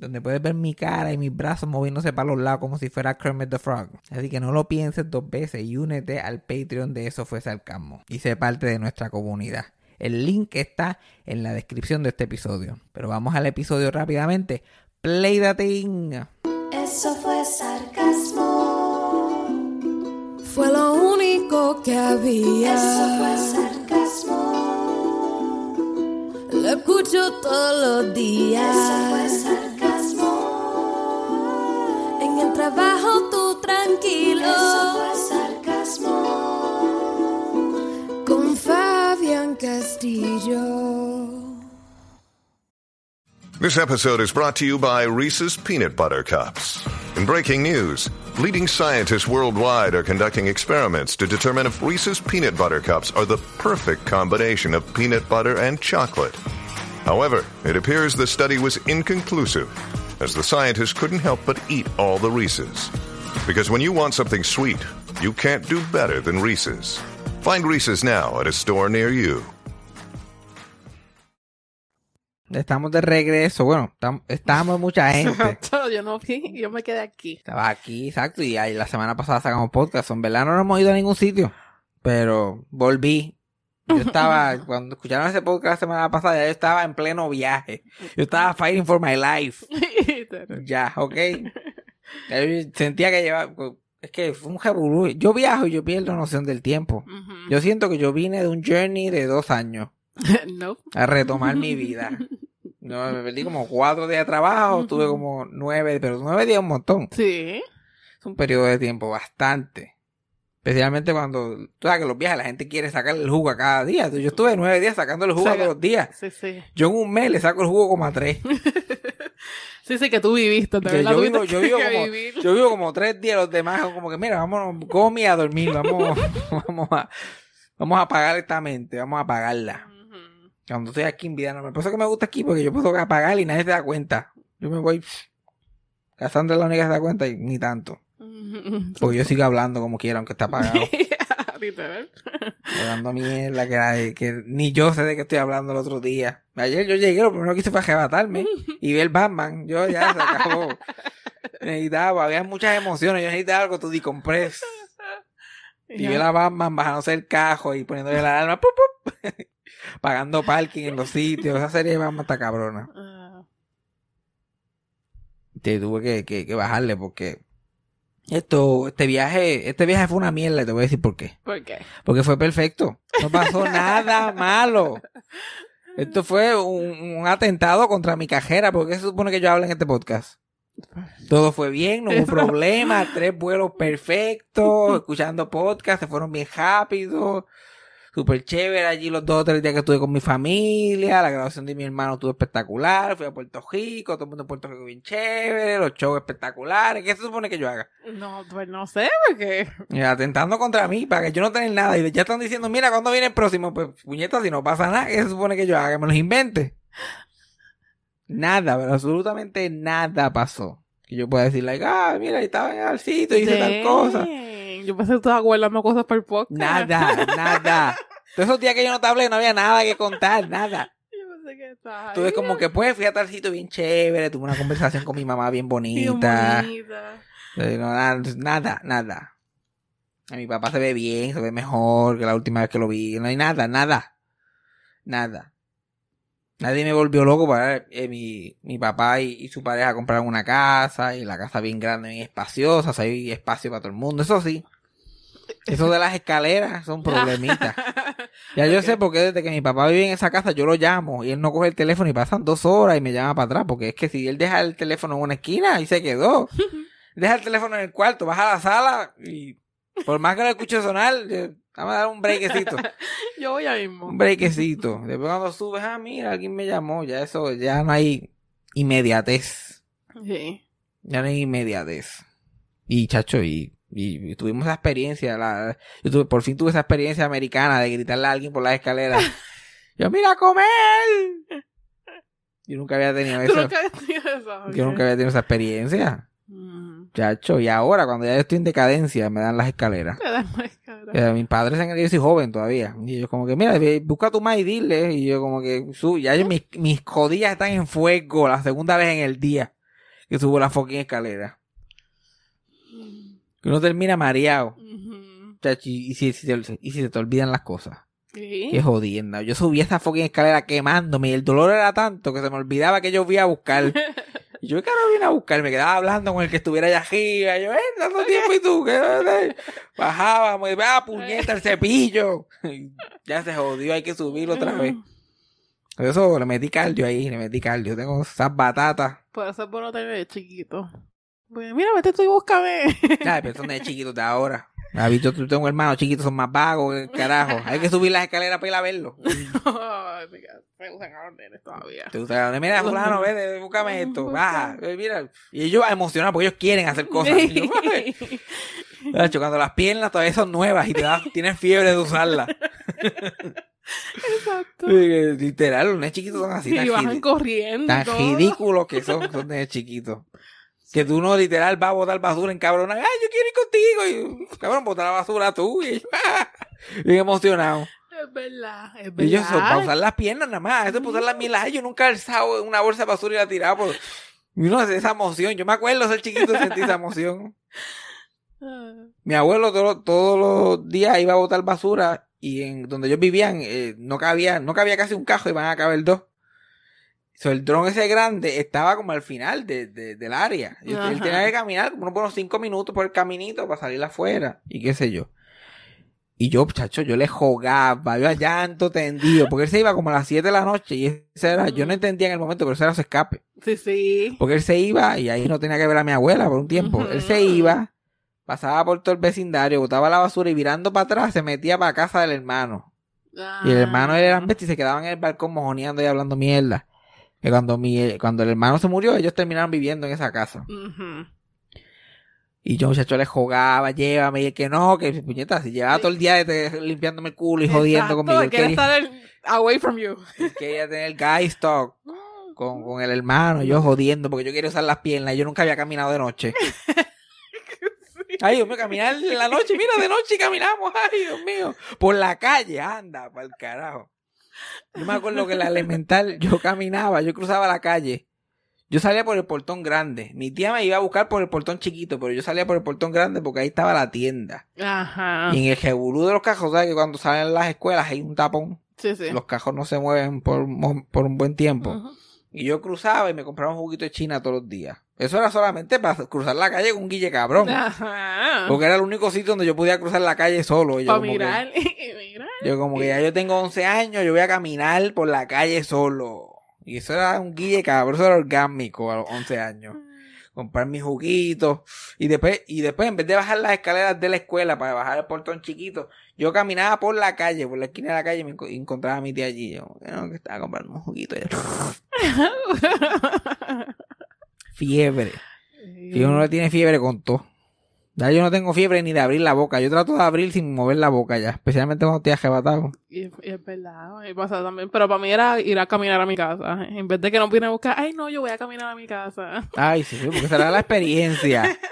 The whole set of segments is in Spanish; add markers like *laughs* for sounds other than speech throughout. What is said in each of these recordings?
donde puedes ver mi cara y mis brazos moviéndose para los lados como si fuera Kermit the Frog. Así que no lo pienses dos veces y únete al Patreon de Eso Fue Sarcasmo y sé parte de nuestra comunidad. El link está en la descripción de este episodio. Pero vamos al episodio rápidamente. Play the thing. Eso fue sarcasmo. Fue lo único que había. Eso fue sarcasmo. Lo escucho todos los días. Eso fue sarcasmo. En el trabajo tú tranquilo. Eso fue sarcasmo. Con Fabián Castillo. This episode is brought to you by Reese's Peanut Butter Cups. In breaking news, leading scientists worldwide are conducting experiments to determine if Reese's Peanut Butter Cups are the perfect combination of peanut butter and chocolate. However, it appears the study was inconclusive, as the scientists couldn't help but eat all the Reese's. Because when you want something sweet, you can't do better than Reese's. Find Reese's now at a store near you. Estamos de regreso. Bueno, tam- estábamos mucha *laughs* gente. yo no vi, yo me quedé aquí. Estaba aquí, exacto. Y ahí la semana pasada sacamos podcast. En verdad no nos hemos ido a ningún sitio. Pero volví. Yo estaba, cuando escucharon ese podcast la semana pasada, yo estaba en pleno viaje. Yo estaba fighting for my life. *laughs* Ya, ok. Yo sentía que llevaba, es que fue un revolú. Yo viajo y yo pierdo noción del tiempo. Yo siento que yo vine de un journey de dos años *laughs* no. a retomar mi vida. *laughs* No, me perdí como cuatro días de trabajo, tuve como nueve, pero nueve días un montón. Sí. Es un periodo de tiempo bastante. Especialmente cuando, tú sabes que los viajes la gente quiere sacar el jugo a cada día. Yo estuve nueve días sacando el jugo a todos los días. Sí, sí. Yo en un mes le saco el jugo como a tres. *laughs* Sí, sí, que tú viviste, de Yo, verdad. yo vivo, yo, vivo *laughs* como, vivir. yo vivo como tres días, los demás como que, mira, vámonos, come a dormir, vamos, *laughs* vamos a, vamos a apagar esta mente, vamos a apagarla. Cuando estoy aquí en vida normal. Por eso que me gusta aquí, porque yo puedo apagar y nadie se da cuenta. Yo me voy, Cassandra es la única que se da cuenta y ni tanto. Porque yo sigo hablando como quiera, aunque está apagado. *laughs* Literal. Hablando mierda que, nadie- que ni yo sé de qué estoy hablando el otro día. Ayer yo llegué, lo primero que hice fue arrebatarme y ver Batman. Yo ya se acabó. *laughs* Necesitaba, había muchas emociones. Yo necesitaba algo to decompress. *laughs* Y ver a Batman bajándose el cajo y poniéndole la alarma. ¡pup, pup! Pagando parking en los sitios. Esa serie de Batman está cabrona. Ah, Te tuve que, que, que bajarle porque esto, este viaje, este viaje fue una mierda. y Te voy a decir por qué. ¿Por qué? Porque fue perfecto. No pasó *laughs* nada malo. Esto fue un, un atentado contra mi cajera. porque se supone que yo hablo en este podcast? Todo fue bien, no hubo *laughs* problema. Tres vuelos perfectos. Escuchando podcast, se fueron bien rápido. Súper chévere allí los dos o tres días que estuve con mi familia. La grabación de mi hermano estuvo espectacular. Fui a Puerto Rico, todo el mundo en Puerto Rico bien chévere. Los shows espectaculares. ¿Qué se supone que yo haga? No, pues no sé, porque. Atentando contra mí para que yo no tenga nada. Y ya están diciendo, mira, ¿cuándo viene el próximo? Pues, puñeta, si no pasa nada, ¿qué se supone que yo haga? Que me los invente. Nada, pero absolutamente nada pasó. Que yo pueda decir, like, ah, mira, ahí estaba en el sitio y hice tal cosa. *laughs* Yo pensé que estabas guardando cosas para el podcast. Nada, *laughs* nada. Todos esos días que yo no te hablé, no había nada que contar, nada. Yo pensé que estabas Tuve ahí. como que, pues, fui a tal sitio bien chévere, tuve una conversación con mi mamá bien Bien bonita. no, nada, nada, nada. A mi papá se ve bien, se ve mejor que la última vez que lo vi. No hay nada, nada. Nada. Nadie me volvió loco para eh, mi, mi papá y, y su pareja compraron una casa y la casa bien grande, bien espaciosa, o sea, hay espacio para todo el mundo. Eso sí. Eso de las escaleras son *laughs* problemitas. Ya yo sé porque desde que mi papá vive en esa casa yo lo llamo y él no coge el teléfono y pasan dos horas y me llama para atrás porque es que si él deja el teléfono en una esquina ahí se quedó. *laughs* deja el teléfono en el cuarto, baja a la sala y por más que lo escuche sonar, vamos a dar un brequecito. *laughs* Yo voy ahí mismo. Un brequecito. Después cuando subes, ah, mira, alguien me llamó, ya eso, ya no hay inmediatez. Sí. Ya no hay inmediatez. Y chacho, y, y, y tuvimos esa experiencia. La, yo tuve- por fin tuve esa experiencia americana de gritarle a alguien por las escaleras. *laughs* yo, mira, a comer. Yo nunca había tenido eso. nunca tenido eso. Yo nunca había tenido esa experiencia. Mm. Chacho, y ahora cuando ya yo estoy en decadencia me dan las escaleras. Te da más cara. Eh, mis padres que yo soy joven todavía. Y ellos como que, mira, busca a tu madre y dile. Y yo como que, su, ya yo, mis, mis codillas están en fuego la segunda vez en el día que subo la fucking escalera. Que uno termina mareado. Ujú. Chacho, y, y si, si te- y si se te olvidan las cosas. Sí. Qué jodienda. Yo subí esa fucking escalera quemándome y el dolor era tanto que se me olvidaba que yo fui a buscar. Y *laughs* yo, ¿qué carajo vine a buscar? Me quedaba hablando con el que estuviera allá arriba. Y yo, eh, tanto tiempo y tú, ¿qué? Bajábamos y, ah, puñeta, el cepillo. *laughs* Ya se jodió, hay que subirlo otra vez. Por eso le metí cardio ahí, le metí cardio. Tengo esas batatas. Por eso es bueno tener de chiquito. Pues mira, vete tú y búscame. *laughs* Ya, pero son de chiquitos de ahora. ¿Has visto? Tú tengo hermanos chiquitos, son más vagos, el carajo. Hay que subir las escaleras para ir a verlo. *laughs* Ay, Se usan a los nenes todavía. Te gusta, mira, fulano, ve, búscame *laughs* esto, baja, eh, mira. Y ellos emocionados porque ellos quieren hacer cosas. Y yo, "Ay". Cuando las piernas todavía son nuevas y te da, tienes fiebre de usarlas. Exacto. Eh, Literal, los nenes chiquitos son así, Y bajan corriendo. tan ridículos que son, son nenes chiquitos. Que tú no literal vas a botar basura en cabrón. Ay, yo quiero ir contigo. Y, cabrón, botar la basura tú. Y *laughs* bien emocionados. Es verdad, es Y verdad. ellos son para usar las piernas nada más. Eso es para usar las mielas. Yo nunca he alzado una bolsa de basura y la tirado. Por... Y uno hace esa emoción. Yo me acuerdo ser chiquito y sentir esa emoción. Ah, *laughs* Mi abuelo todo- todos los días iba a botar basura y en donde ellos vivían eh, no cabía no cabía casi un cajo y van a caber dos. So, el dron ese grande estaba como al final de, de- del área. Y él tenía que caminar como unos cinco minutos por el caminito para salir afuera y qué sé yo. Y yo, chacho, yo le jugaba, yo a llanto tendido, porque él se iba como a las 7 de la noche y ese era, yo no entendía en el momento, pero ese era su escape. Sí, sí. Porque él se iba y ahí no tenía que ver a mi abuela por un tiempo. Él se iba, pasaba por todo el vecindario, botaba la basura y virando para atrás se metía para casa del hermano. Y el hermano era Ah. bestia y se quedaban en el balcón mojoneando y hablando mierda. Que cuando mi, cuando el hermano se murió, ellos terminaron viviendo en esa casa. Y yo, muchacho, le jugaba, llévame, y el que no, que puñeta, si llevaba todo el día de- limpiándome el culo y jodiendo Exacto, conmigo. Él quería, estar en- away from you. él quería tener guy stock *laughs* con, con el hermano, yo jodiendo, porque yo quería usar las piernas, y yo nunca había caminado de noche. *laughs* Ay, Dios mío, caminar en la noche, mira, de noche caminamos, ay, Dios mío, por la calle, anda, para el carajo. Yo me acuerdo que en la elemental yo caminaba, yo cruzaba la calle, yo salía por el portón grande, mi tía me iba a buscar por el portón chiquito, pero yo salía por el portón grande porque ahí estaba la tienda. Ajá. Y en el jebulú de los cajos, ¿sabes? Que cuando salen las escuelas hay un tapón, Sí, sí. los cajos no se mueven por, por un buen tiempo. Ujú. Y yo cruzaba y me compraba un juguito de China todos los días. Eso era solamente para cruzar la calle con un guille cabrón. Ajá. Porque era el único sitio donde yo podía cruzar la calle solo. Y yo Para que- mirar *laughs* mirar. yo como que ya yo tengo 11 años, yo voy a caminar por la calle solo. Y eso era un guille cabrón, eso era orgánico a los 11 años. Comprar mis juguitos. Y después, y después en vez de bajar las escaleras de la escuela para bajar el portón chiquito, yo caminaba por la calle, por la esquina de la calle y me encontraba a mi tía allí. Yo, no, que estaba comprando un juguito. *laughs* Y Fiebre. Si uno le tiene fiebre con todo. Ya yo no tengo fiebre ni de abrir la boca. Yo trato de abrir sin mover la boca ya. Especialmente cuando estoy arrebatado. Y, y es verdad, me pasa también. Pero para mí era ir a caminar a mi casa. En vez de que no viene a buscar, ay no, yo voy a caminar a mi casa. Ay, sí, porque será la experiencia. *laughs*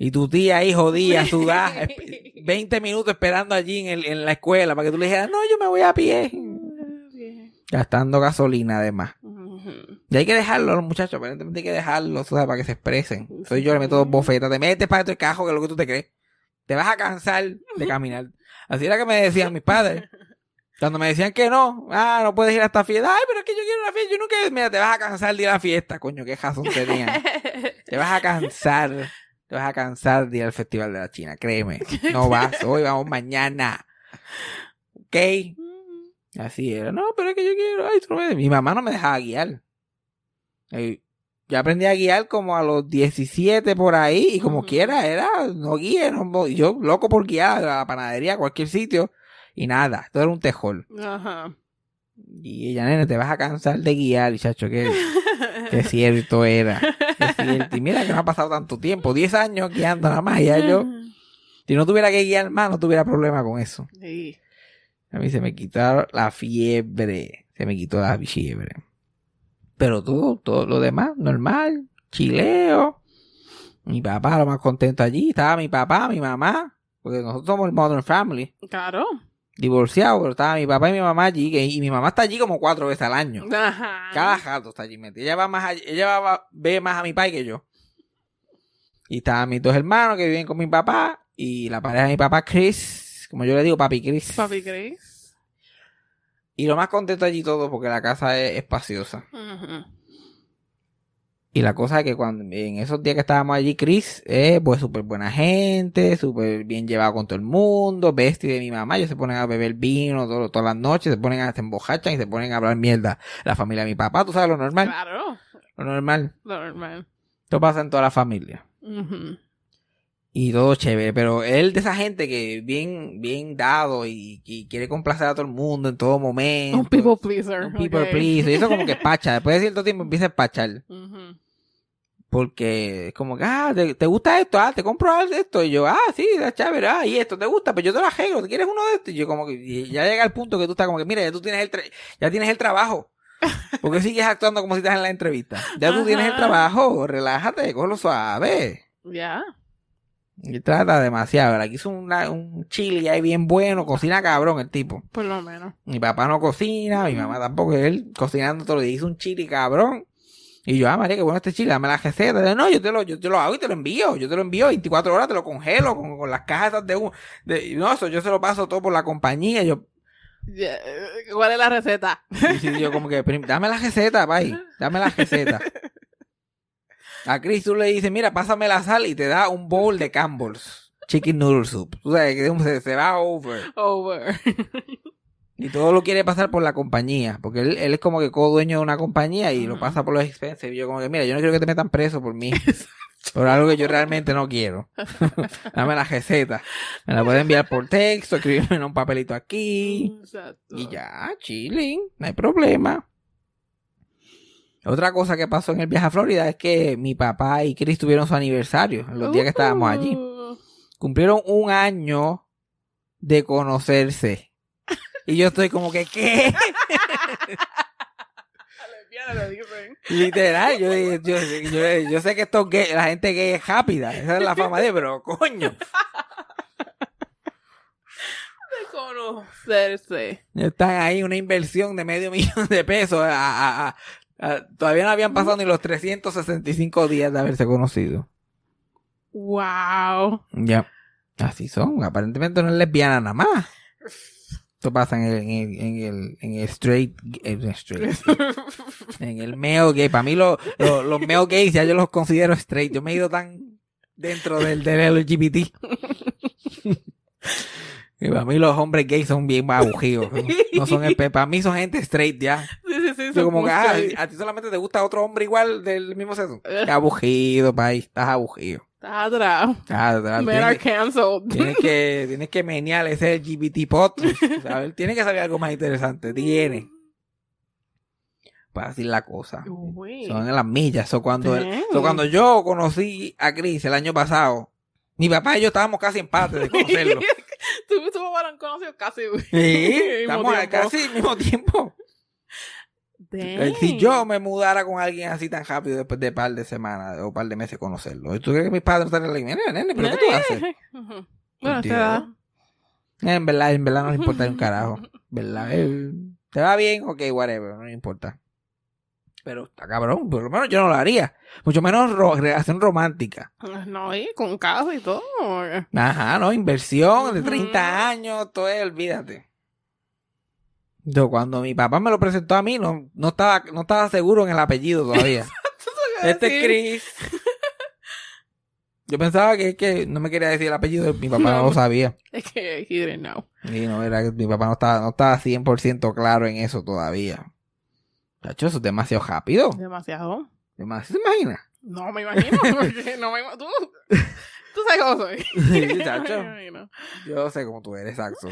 Y tu tía ahí jodida, sudada, esp- 20 minutos esperando allí en, el- en la escuela para que tú le dijeras, no, yo me voy a pie. Gastando gasolina además. Y hay que dejarlo a los muchachos, aparentemente hay que dejarlos, tú sabes, para que se expresen. Soy yo le meto dos bofetas, te metes para dentro del cajo, que es lo que tú te crees. Te vas a cansar de caminar. Así era que me decían mis padres. Cuando me decían que no, ah, no puedes ir a esta fiesta. Ay, pero es que yo quiero una fiesta. Yo nunca, mira, te vas a cansar de ir a la fiesta. Coño, qué razón tenía. Te vas a cansar. Te vas a cansar de ir al Festival de la China, créeme. No vas hoy, vamos mañana. ¿Ok? Así era. No, pero es que yo quiero. Ay, tú no me- Mi mamá no me dejaba guiar. Eh, Yo aprendí a guiar como a los 17 por ahí y como quiera, era, no guíe, no- yo loco por guiar a la panadería, a cualquier sitio y nada, todo era un tejol. Ajá. Y ella, nene, te vas a cansar de guiar, y chacho, que Qué cierto era. Qué cierto. Y mira que no ha pasado tanto tiempo. 10 años guiando nada más. Ya yo, *laughs* si no tuviera que guiar más, no tuviera problema con eso. Sí. A mí se me quitó la fiebre. Se me quitó la fiebre. Pero todo, todo lo demás, normal. Chileo. Mi papá lo más contento allí. Estaba mi papá, mi mamá. Porque nosotros somos el Modern Family. Claro. Divorciado, pero estaba mi papá y mi mamá allí. y mi mamá está allí como cuatro veces al año. Ajá. Cada rato está allí. Ella va más allí- ella va, ve más a mi padre que yo. Y estaban mis dos hermanos que viven con mi papá. Y la pareja de mi papá, Chris. Como yo le digo, papi Chris. Papi Chris. Y lo más contento allí todo porque la casa es espaciosa. Ujú. Y la cosa es que cuando en esos días que estábamos allí, Chris es pues súper buena gente, súper bien llevado con todo el mundo, bestia de mi mamá, ellos se ponen a beber vino todo- todas las noches, se ponen a se embojachan y se ponen a hablar mierda. La familia de mi papá, tú sabes lo normal, Claro. lo normal. Normal. Esto pasa en toda la familia. Ujú. Y todo chévere, pero él de esa gente que bien, bien dado y, y quiere complacer a todo el mundo en todo momento. Un people pleaser. Un people pleaser. Y eso como que pacha. Después de cierto tiempo empieza a pachar. Porque es como que, ah, ¿te, te gusta esto? Ah, te compro algo de esto. Y yo, ah, sí, está chévere. Ah, y esto te gusta, pero yo te lo arreglo. ¿Te quieres uno de estos? Y yo como que, y ya llega el punto que tú estás como que, mira, ya tú tienes el, tra- ya tienes el trabajo. Porque sigues actuando como si estás en la entrevista. Ya tú tienes el trabajo. Relájate, cógelo suave. Ya. Y trata demasiado. Aquí hizo una- un chili ahí bien bueno. Cocina cabrón el tipo. Por lo menos. Mi papá no cocina, mi mamá tampoco, él cocinando todo el día hizo un chili cabrón. Y yo, ah, María, qué bueno este chile, dame la receta. Yo, no, yo te lo, yo te lo hago y te lo envío. Yo te lo envío 24 horas, te lo congelo con, con las cajas de un, de, no, eso yo se lo paso todo por la compañía. Yo, ¿Cuál es la receta? y yo como que, "Prim- dame la receta, pay, dame la receta. *laughs* A Chris tú le dices, mira, pásame la sal y te da un bowl de Campbell's Chicken Noodle Soup. Tú sabes que se, se va over. Over. Y todo lo quiere pasar por la compañía, porque él, él es como que co-dueño de una compañía y lo pasa por los expenses. Y yo como que, mira, yo no quiero que te metan preso por mí. por algo que yo realmente no quiero. *laughs* Dame la receta. Me la puedes enviar por texto, escribirme en un papelito aquí. Exacto. Y ya, chilling, no hay problema. Otra cosa que pasó en el viaje a Florida es que mi papá y Chris tuvieron su aniversario en los días que estábamos allí. Uh, Cumplieron un año de conocerse. Y yo estoy como que, ¿qué? *laughs* Literal, yo, yo, yo, yo sé que esto gay, la gente gay es rápida, esa es la fama de, pero coño, De conocerse. están ahí una inversión de medio *laughs* millón de pesos, a- a- a- a- todavía no habían pasado ni los 365 días de haberse conocido. Wow. Ya, así son, aparentemente no es lesbiana nada más. Esto pasa en el, en el, en el, en el straight, en el straight, *laughs* en el male gay. Para mí lo- lo- los male gays ya yo los considero straight. Yo me he ido tan dentro del, del LGBT. Y para mí los hombres gays son bien aburridos. No, No son el para mí son gente straight ya. Sí, sí, sí. Yo como que, ah, a ti solamente te gusta otro hombre igual del mismo sexo. Qué aburrido, país. Estás aburrido. Estás atrás. Tienes, are que- canceled. tienes que, *laughs* tienes que menear ese LGBT pot. ¿sabes? Tiene que saber algo más interesante. Tiene. Para decir la cosa. Uy. Son en las millas. So, cuando, so, cuando yo conocí a Chris el año pasado, mi papá y yo estábamos casi empate de *laughs* conocerlo. *laughs* Tú y tu papá lo han conocido casi. Sí, al *laughs* mismo estamos tiempo. casi al mismo tiempo. Eh, Si yo me mudara con alguien así tan rápido después de par de semanas o par de meses conocerlo, ¿y tú crees que mis padres estarían like, mira, nene, pero qué tú haces? *laughs* Bueno, te da. Eh, En verdad, en verdad no les importa un carajo. *laughs* ¿Verdad? Eh, ¿Te va bien? Ok, whatever, no le importa. Pero está cabrón, por lo menos yo no lo haría. Mucho menos ro- relación romántica. No, y con casa y todo. Ajá, ¿no? Inversión de Ujú. 30 años, todo eso, olvídate. Yo cuando mi papá me lo presentó a mí, no, no estaba, no estaba seguro en el apellido todavía. *laughs* este es. Chris. Yo pensaba que, que no me quería decir el apellido, mi papá no lo sabía. *laughs* Es que he didn't know. Y no, era que mi papá no estaba, no estaba 100% claro en eso todavía. Chacho, eso es demasiado rápido. Demasiado. Demasiado, ¿se imagina? No me imagino. *laughs* no me imagino. Tú, tú sabes cómo soy. *laughs* Chacho. *laughs* Me imagino. Yo sé cómo tú eres, exacto.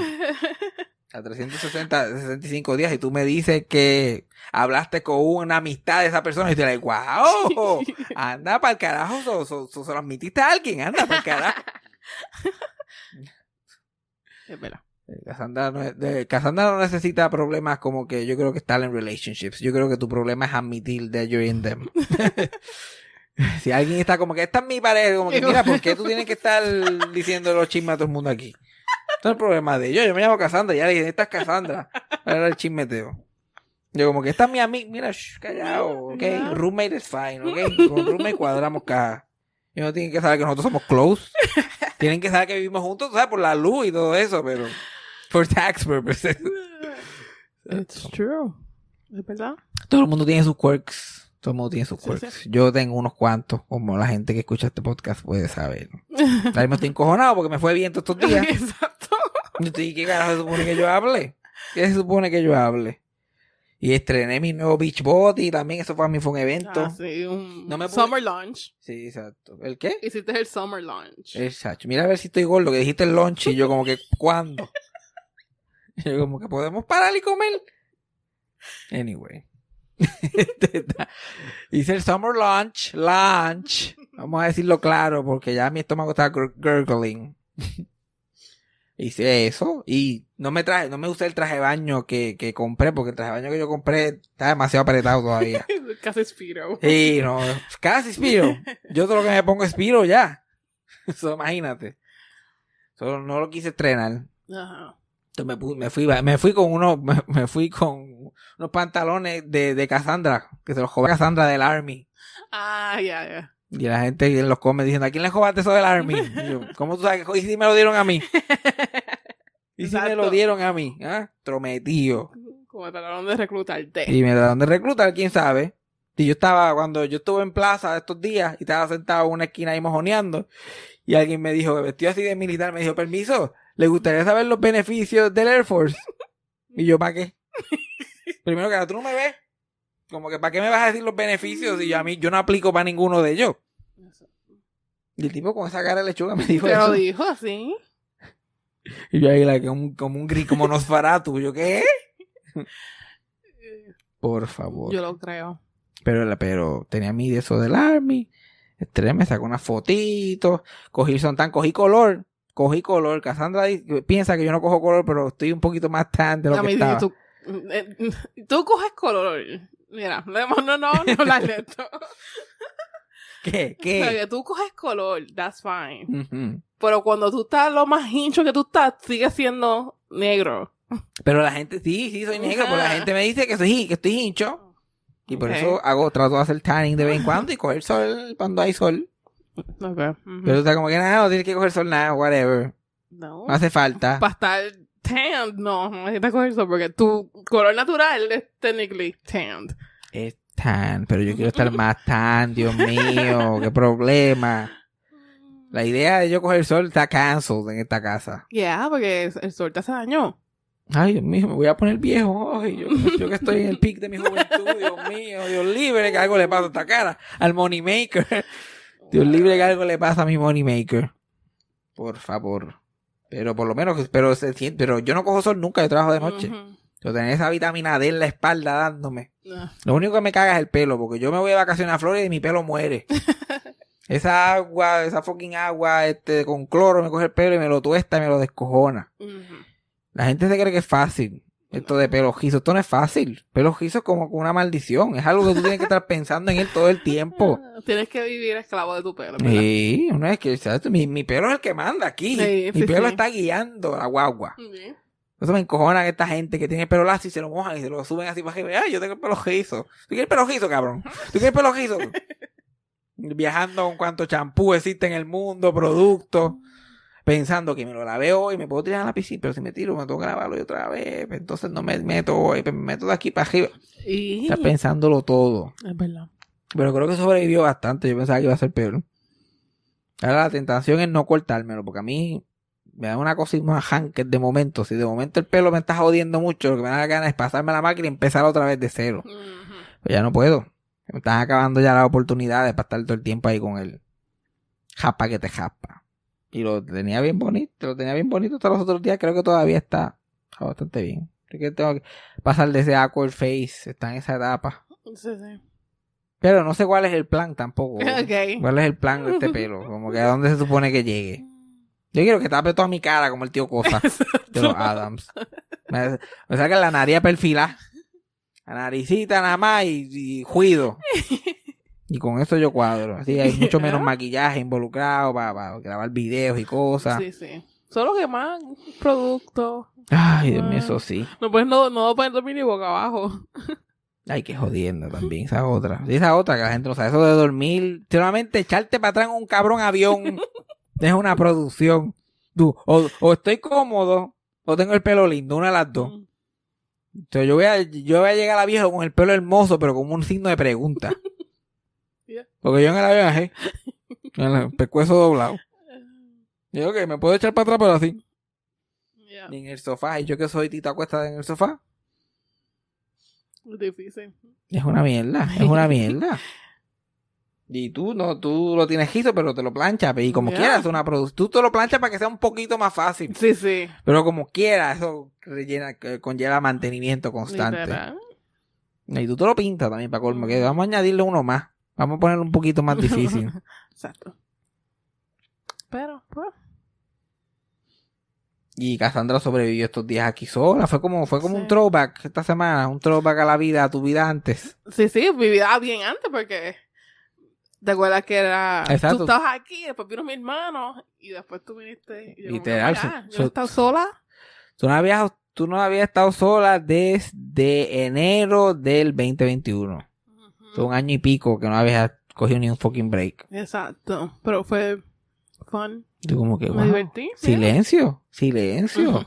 A 360, 65 días y tú me dices que hablaste con una amistad de esa persona y te like, wow, anda para el carajo, so- so- so- se lo admitiste a alguien, anda para el carajo. Es verdad. Eh, Cassandra no, de- Cassandra no necesita problemas como que yo creo que estar en relationships. Yo creo que tu problema es admitir that you're in them. *laughs* si alguien está como que esta es mi pareja, como que mira, ¿por qué tú tienes que estar diciendo los chismes a todo el mundo aquí? Esto no es el problema de ellos. Yo me llamo Cassandra, ya le dije, esta es Cassandra. Era el chismeteo. Yo como que esta es mi amiga, mira, shh, callado, ok. No. Roommate is fine, ok. Con roommate cuadramos caja. Y no tienen que saber que nosotros somos close. *laughs* tienen que saber que vivimos juntos, ¿sabes? Por la luz y todo eso, pero... For tax purposes. *laughs* It's true. Es verdad. Todo el mundo tiene sus quirks. Todo el mundo tiene sus Sí, quirks. Yo tengo unos cuantos, como la gente que escucha este podcast puede saber. *laughs* Ahí me estoy encojonado porque me fue bien todos estos días. *laughs* Exacto. Yo estoy, ¿qué carajo se supone que yo hable? ¿Qué se supone que yo hable? Y estrené mi nuevo Beach Body también, eso para mí fue un evento. Ah, sí, un No me pude- summer lunch. Sí, exacto. ¿El qué? Hiciste el summer lunch. Exacto. Mira a ver si estoy gordo, que dijiste el lunch y yo como que, ¿cuándo? *laughs* yo como que podemos parar y comer. Anyway. *laughs* Hice el summer lunch, lunch. Vamos a decirlo claro porque ya mi estómago está gur- gurgling. *laughs* Hice eso y no me traje, no me usé el traje de baño que, que compré porque el traje de baño que yo compré está demasiado apretado todavía. Casi Spiro. Sí, no, casi Spiro. Yo todo lo que me pongo es Spiro ya. Eso imagínate. Solo no lo quise estrenar. Ajá. Entonces me, me fui, me fui con unos, *laughs* me, me fui con unos pantalones de, de Cassandra, que se los jodó Cassandra del Army. Ah, ya, ya. Y la gente en los come diciendo, ¿a quién le jodaste eso del Army? *laughs* Y yo, ¿Cómo tú sabes y si me lo dieron a mí? *laughs* Y si me Exacto. lo dieron a mí, ¿ah? Trometido. Como trataron de reclutarte. Y me trataron de reclutar, quién sabe. Y yo estaba, cuando yo estuve en plaza estos días y estaba sentado en una esquina ahí mojoneando, y alguien me dijo, vestido así de militar, me dijo, permiso, ¿le gustaría saber los beneficios del Air Force? Y yo, ¿para qué? *laughs* Primero que tú no me ves. Como que, ¿para qué me vas a decir los beneficios si yo a mí, yo no aplico para ninguno de ellos? Y el tipo con esa cara de lechuga me dijo Te lo eso. dijo así. *laughs* Y yo ahí, like, como un, como un gris, como Nosferatu. Yo, ¿qué? *laughs* Por favor. Yo lo creo. Pero, la- pero tenía mi de eso del Army. Estrené, me sacó una fotito. Cogí son tan, cogí color. Cogí color. Cassandra piensa que yo no cojo color, pero estoy un poquito más tan de lo que estaba. tú, eh, *laughs* tú coges color. Mira, no, no, no, no la *laughs* neto. ¿Qué? O sea, ¿Qué? que tú coges color, that's fine. Pero cuando tú estás lo más hincho que tú estás, sigue siendo negro. Pero la gente, sí, sí, soy negro, pero la gente me dice que soy, que estoy hincho. Y por eso hago, trato de hacer tanning de vez en cuando y coger sol cuando hay sol. Ok. ujú. Pero está como que nada, no tienes que coger sol nada, whatever. no. No hace falta. Para estar tanned, no, no necesitas coger eso porque tu color natural es technically tanned. Es tan, pero yo quiero estar *laughs* más tan, Dios mío, qué problema. La idea de yo coger sol está cancelled en esta casa. Yeah, porque el sol te hace daño. Ay, Dios mío, me voy a poner viejo. Ay, yo, yo que estoy en el pic de mi juventud, Dios mío, Dios libre que algo le pasa a esta cara. Al money maker. Dios libre que algo le pasa a mi money maker. Por favor. Pero por lo menos, pero se siente, pero yo no cojo sol nunca, yo trabajo de noche. Ujú. Yo tengo esa vitamina D en la espalda dándome. Ah, Lo único que me caga es el pelo, porque yo me voy de vacaciones a Florida y mi pelo muere. *laughs* esa agua, esa fucking agua, este, con cloro me coge el pelo y me lo tuesta y me lo descojona. La gente se cree que es fácil. Esto de pelo rizo, esto no es fácil. Pelo rizo es como una maldición. Es algo que tú tienes que estar pensando en él todo el tiempo. *laughs* Tienes que vivir esclavo de tu pelo. ¿verdad? Sí, no es que, ¿sabes? Mi, mi pelo es el que manda aquí. Sí, mi sí, pelo sí. está guiando la guagua. Eso me encojona esta gente que tiene el pelo lacio y se lo mojan y se lo suben así para arriba. Ay, yo tengo el pelo rizo. ¿Tú quieres pelo rizo, cabrón? ¿Tú quieres pelo rizo? *laughs* Viajando con cuánto champú existe en el mundo, productos. Pensando que me lo lavé hoy, me puedo tirar a la piscina, pero si me tiro, me tengo que lavarlo otra vez. pues Entonces no me meto hoy, pues me meto de aquí para arriba. Y... Estás pensándolo todo. Es verdad. Pero creo que sobrevivió bastante. Yo pensaba que iba a ser peor. Ahora la tentación es no cortármelo, porque a mí me da una cosa y una hanker de momento. Si de momento el pelo me está jodiendo mucho, lo que me da la gana es pasarme la máquina y empezar otra vez de cero. Pues ya no puedo. Me están acabando ya las oportunidades para estar todo el tiempo ahí con el japa que te japa. Y lo tenía bien bonito, lo tenía bien bonito todos los otros días. Creo que todavía está Está bastante bien. Así que tengo que pasar de ese awkward face. Está en esa etapa. Sí, sí. Pero no sé cuál es el plan tampoco. *laughs* ¿Cuál es el plan de este pelo? Como que a dónde se supone que llegue. Yo quiero que tape toda mi cara como el tío Cosa *laughs* de los Adams. Me, me saca la nariz perfilada. La naricita nada más y, y juido. *laughs* Y con eso yo cuadro. Así hay *laughs* mucho menos maquillaje involucrado para, grabar videos y cosas. Sí, sí. Solo que más producto. Ay, Dios mío, eso sí. No puedes no, no puedes dormir ni boca abajo. *laughs* Ay, qué jodiendo también, esa otra. Esa otra que la gente no sabe. Eso de dormir, solamente echarte para atrás en un cabrón avión *laughs* es una producción. Tú, o, o estoy cómodo o tengo el pelo lindo, una de las dos. Entonces yo voy a, yo voy a llegar a la vieja con el pelo hermoso, pero como un signo de pregunta. Yeah. Porque yo en el así, *laughs* con el pescuezo doblado. Yo, que me puedo echar para atrás, pero así. Yeah. Y en el sofá, y yo que soy tita acuestada en el sofá. Es difícil. Es una mierda, es una *laughs* mierda. Y tú no, tú lo tienes quiso, pero te lo planchas. Y como Ya. quieras, una tú te lo planchas para que sea un poquito más fácil. Sí, sí. Pero como quieras, eso rellena, conlleva mantenimiento constante. Literal. Y tú te lo pintas también para colmo, que vamos a añadirle uno más. Vamos a ponerlo un poquito más difícil. *laughs* Exacto. Pero, pues. y Cassandra sobrevivió estos días aquí sola. Fue como, fue como un throwback esta semana, un throwback a la vida, a tu vida antes. Sí, sí, vivía bien antes porque. ¿Te acuerdas que era. Exacto. Tú estabas aquí, después vino mi hermano y después tú viniste. Y yo como Literal, "Mira, so- yo so- he estado sola. Tú no habías, tú no habías estado sola desde enero del 2021. Fue un año y pico que no habías cogido ni un fucking break. Exacto. Pero fue fun. Yo como que, Me divertí. silencio, silencio.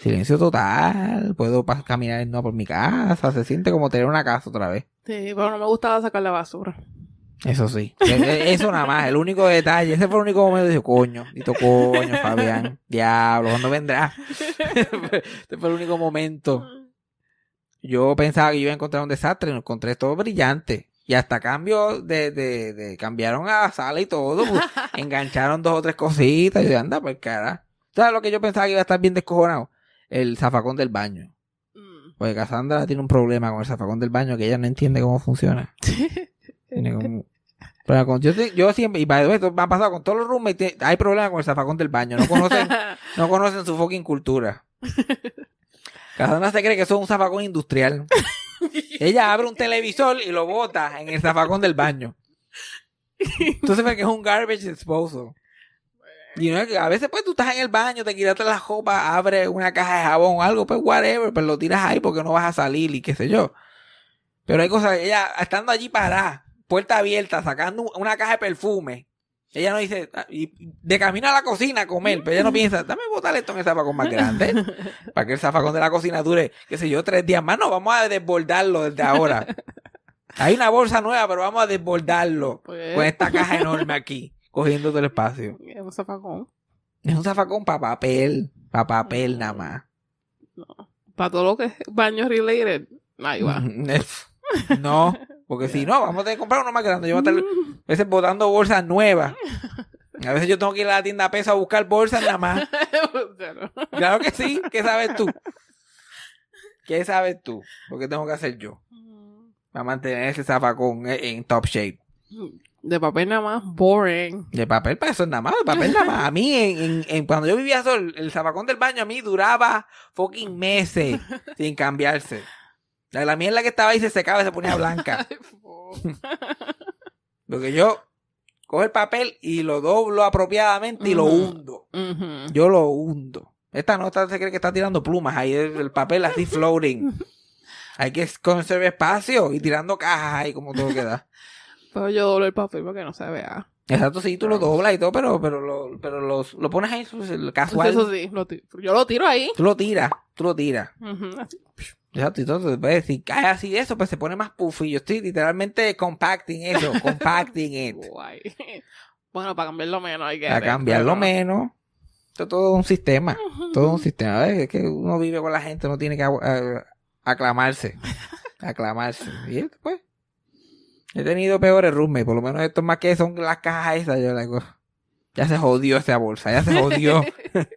Silencio total. Puedo caminar no por mi casa. Se siente como tener una casa otra vez. Sí, pero no me gustaba sacar la basura. Eso sí. E- e- Eso nada más. El único detalle. Ese fue el único momento. Dije, coño. Dito, coño, Fabián. Diablo, ¿cuándo vendrá? *laughs* Este fue el único momento. Yo pensaba que iba a encontrar un desastre. Lo encontré todo brillante. Y hasta cambio de, de, de cambiaron a la sala y todo. pues, *laughs* engancharon dos o tres cositas. Y yo, anda, pues cara. ¿Sabes lo que yo pensaba que iba a estar bien descojonado? El zafacón del baño. Mm. Porque Cassandra tiene un problema con el zafacón del baño que ella no entiende cómo funciona. *laughs* Tiene como... Pero con- yo, siempre, y way, esto me ha pasado con todos los roommates, te- hay problemas con el zafacón del baño, no conocen, *laughs* no conocen su fucking cultura. Cassandra se cree que eso es un zafacón industrial. *laughs* Ella abre un televisor y lo bota en el zafacón del baño. Entonces ve que es un garbage disposal. Y no a veces pues tú estás en el baño, te quitaste la ropa, abres una caja de jabón o algo, pues whatever, pero lo tiras ahí porque no vas a salir y qué sé yo. Pero hay cosas, ella estando allí parada, puerta abierta, sacando una caja de perfume. Ella no dice, ah, y de camino a la cocina a comer, pero ella no piensa, dame botar esto en el zafacón más grande, *laughs* para que el zafacón de la cocina dure, qué sé yo, tres días más. No, vamos a desbordarlo desde ahora. *laughs* Hay una bolsa nueva, pero vamos a desbordarlo Pues, con esta caja enorme aquí, cogiendo todo el espacio. *laughs* es un zafacón. Es un zafacón para papel, para papel nada más. Para todo lo que es baño related. Ahí va. No, porque si no, vamos a tener que comprar uno más grande. Yo voy a estar *laughs* a veces botando bolsas nuevas. A veces yo tengo que ir a la tienda peso a buscar bolsas nada más. Claro que sí. ¿Qué sabes tú? *laughs* ¿Qué sabes tú? ¿Por qué tengo que hacer yo? Para mantener ese zafacón en, top shape. De papel nada más, boring. De papel para eso es nada más, de papel nada más. A mí, en, en- en- cuando yo vivía solo, el zafacón del baño a mí duraba fucking meses *laughs* sin cambiarse. La, la mierda que estaba ahí se secaba y se ponía blanca. *laughs* Porque yo cojo el papel y lo doblo apropiadamente y lo hundo. Yo lo hundo. Esta nota se cree que está tirando plumas ahí, el, el papel así floating. *laughs* Hay que conservar espacio y tirando cajas ahí como todo queda. *laughs* Pero yo doblo el papel para que no se vea. Exacto, sí, tú lo doblas y todo, pero, pero, lo, pero los- lo pones ahí pues, casual. Eso sí, lo yo lo tiro ahí. Tú lo tiras, tú lo tiras. Así. Exacto, y todo, después, si cae así de eso, pues se pone más puffy. Yo estoy literalmente compacting eso, *laughs* compacting it. Guay. Bueno, para cambiarlo menos hay que A cambiarlo menos. Esto es todo un sistema. Todo un sistema. Es que uno vive con la gente, uno tiene que aclamarse. *laughs* Aclamarse. Y esto, pues. He tenido peores roommates. Por lo menos esto más que son las cajas esas. Yo digo, ya se jodió esa bolsa. Ya se jodió.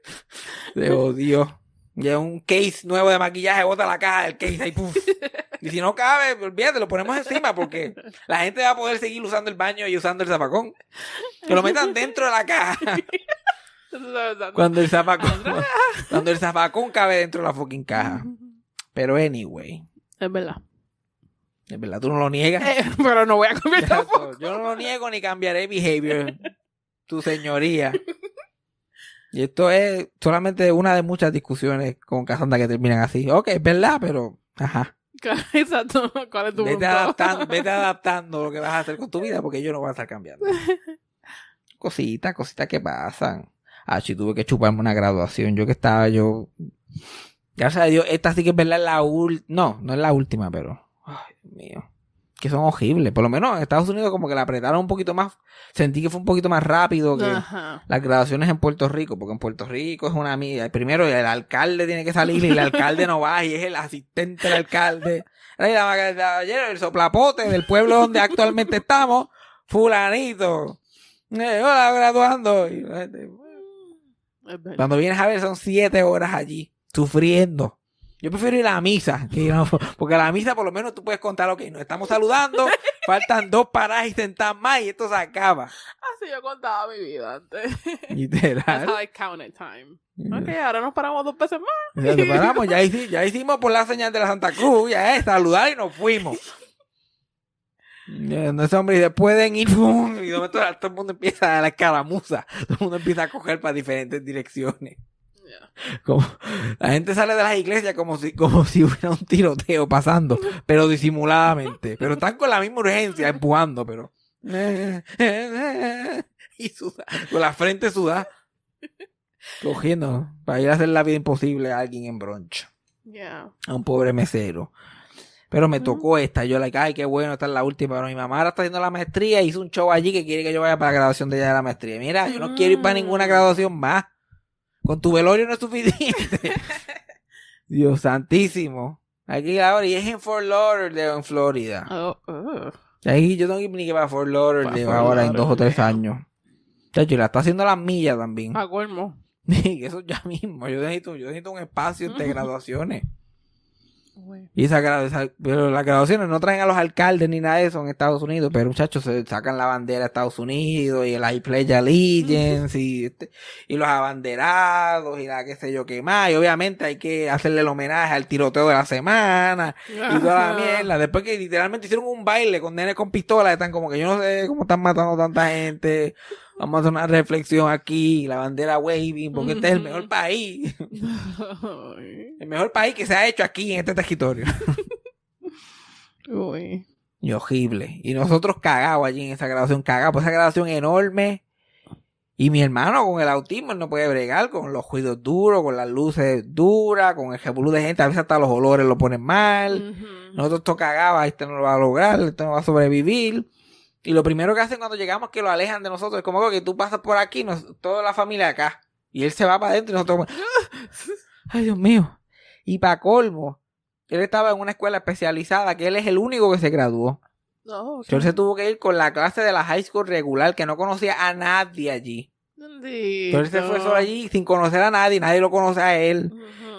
*laughs* se jodió. Lleva un case nuevo de maquillaje, bota la caja del case ahí, puf. Y si no cabe, olvídate, lo ponemos encima porque la gente va a poder seguir usando el baño y usando el zapacón. Que lo metan dentro de la caja. Cuando el zapacón, cuando el zapacón cabe dentro de la fucking caja. Pero anyway, Es verdad. es verdad, tú no lo niegas. Eh, pero no voy a tampoco. Yo no lo niego ni cambiaré behavior. Tu señoría. Y esto es solamente una de muchas discusiones con Cassandra que terminan así. Ok, es verdad, pero. Ajá. *laughs* Exacto. ¿Cuál es tu Vete punto? adaptando, *laughs* vete adaptando lo que vas a hacer con tu vida porque yo no voy a estar cambiando. Cositas, cositas que pasan. Ah, si tuve que chuparme una graduación. Yo que estaba, yo. Gracias a Dios, esta sí que es verdad la última. No, no es la última, pero. Ay, Dios mío. Que son horribles. Por lo menos en Estados Unidos, como que la apretaron un poquito más. Sentí que fue un poquito más rápido que Ajá. las graduaciones en Puerto Rico. Porque en Puerto Rico es una amiga. Primero, el alcalde tiene que salir y el alcalde no va y es el asistente del alcalde. La- la- el soplapote del pueblo donde actualmente estamos. Fulanito. Eh, hola, graduando. Y verdad. cuando vienes a ver, son siete horas allí, sufriendo. Yo prefiero ir a la misa, que ir a- porque a la misa por lo menos tú puedes contar, ok, nos estamos saludando, *laughs* faltan dos paradas y sentar más y esto se acaba. Así yo contaba mi vida antes. *laughs* That's Literal. how I counted time. Ok, ahora nos paramos dos veces más. Ya, te paramos, ya, hici- ya hicimos por la señal de la Santa Cruz, ya es saludar y nos fuimos. No, ese hombre dice, pueden ir, ¡pum! *laughs* y de momento todo el mundo empieza a dar la escaramuza, todo el mundo empieza a coger para diferentes direcciones. *laughs* Como, la gente sale de las iglesias como si, como si hubiera un tiroteo pasando, pero disimuladamente. Pero están con la misma urgencia, empujando, pero. Y suda, con la frente sudada. Cogiendo para ir a hacer la vida imposible a alguien en broncho. Yeah. A un pobre mesero. Pero me tocó esta. Yo, like, ay, qué bueno, esta es la última. Pero mi mamá ahora está haciendo la maestría. Hizo un show allí que quiere que yo vaya para la graduación de ella de la maestría. Mira, yo no quiero ir para ninguna graduación más. Con tu velorio no es suficiente. *laughs* Dios santísimo. Aquí ahora, y es en Fort Lauderdale, en Florida. Oh, oh. Ahí yo tengo que ir ni que para Fort Lauderdale Para Fort ahora en dos o tres años. Chacho, y la está haciendo las millas también. Que *laughs* Eso ya mismo. Yo necesito, yo necesito un espacio entre *laughs* graduaciones. Y esa, esa- pero las graduaciones no traen a los alcaldes ni nada de eso en Estados Unidos, pero muchachos se sacan la bandera de Estados Unidos y el I Pledge Allegiance y, este- y los abanderados y la qué sé yo qué más. Y obviamente hay que hacerle el homenaje al tiroteo de la semana y toda la mierda. Después que literalmente hicieron un baile con nenes con pistolas, están como que yo no sé cómo están matando tanta gente. Vamos a hacer una reflexión aquí, la bandera waving, porque este es el mejor país. *laughs* El mejor país que se ha hecho aquí en este territorio. *laughs* Uy. Y horrible. Y nosotros cagados allí en esa graduación, cagados por esa graduación enorme. Y mi hermano con el autismo, no puede bregar con los ruidos duros, con las luces duras, con el jebulú de gente, a veces hasta los olores lo ponen mal. Nosotros todo cagados, este no lo va a lograr, este no va a sobrevivir. Y lo primero que hacen cuando llegamos es que lo alejan de nosotros. Es como que tú pasas por aquí, nos- toda la familia acá. Y él se va para adentro y nosotros como, ay Dios mío. Y para colmo, él estaba en una escuela especializada que él es el único que se graduó. No, ok. Él se tuvo que ir con la clase de la high school regular que no conocía a nadie allí. Entonces se fue solo allí sin conocer a nadie, nadie lo conoce a él.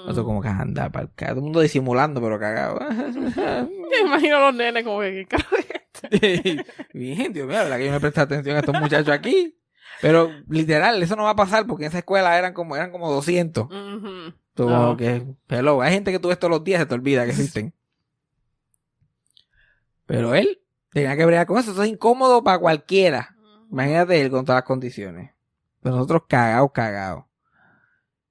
Nosotros como que anda, para todo el mundo disimulando, pero cagado. *laughs* Me imagino a los nenes como que, ¿qué? *laughs* Bien, Dios mío, la verdad que yo no presté atención a estos muchachos aquí. Pero literal, eso no va a pasar porque en esa escuela eran como, eran como 200. Ujú. Tú No. como que, hello, hay gente que tú ves todos los días se te olvida que existen. Pero él tenía que bregar con eso. Eso es incómodo para cualquiera. Imagínate él con todas las condiciones. Pero nosotros cagados, cagados.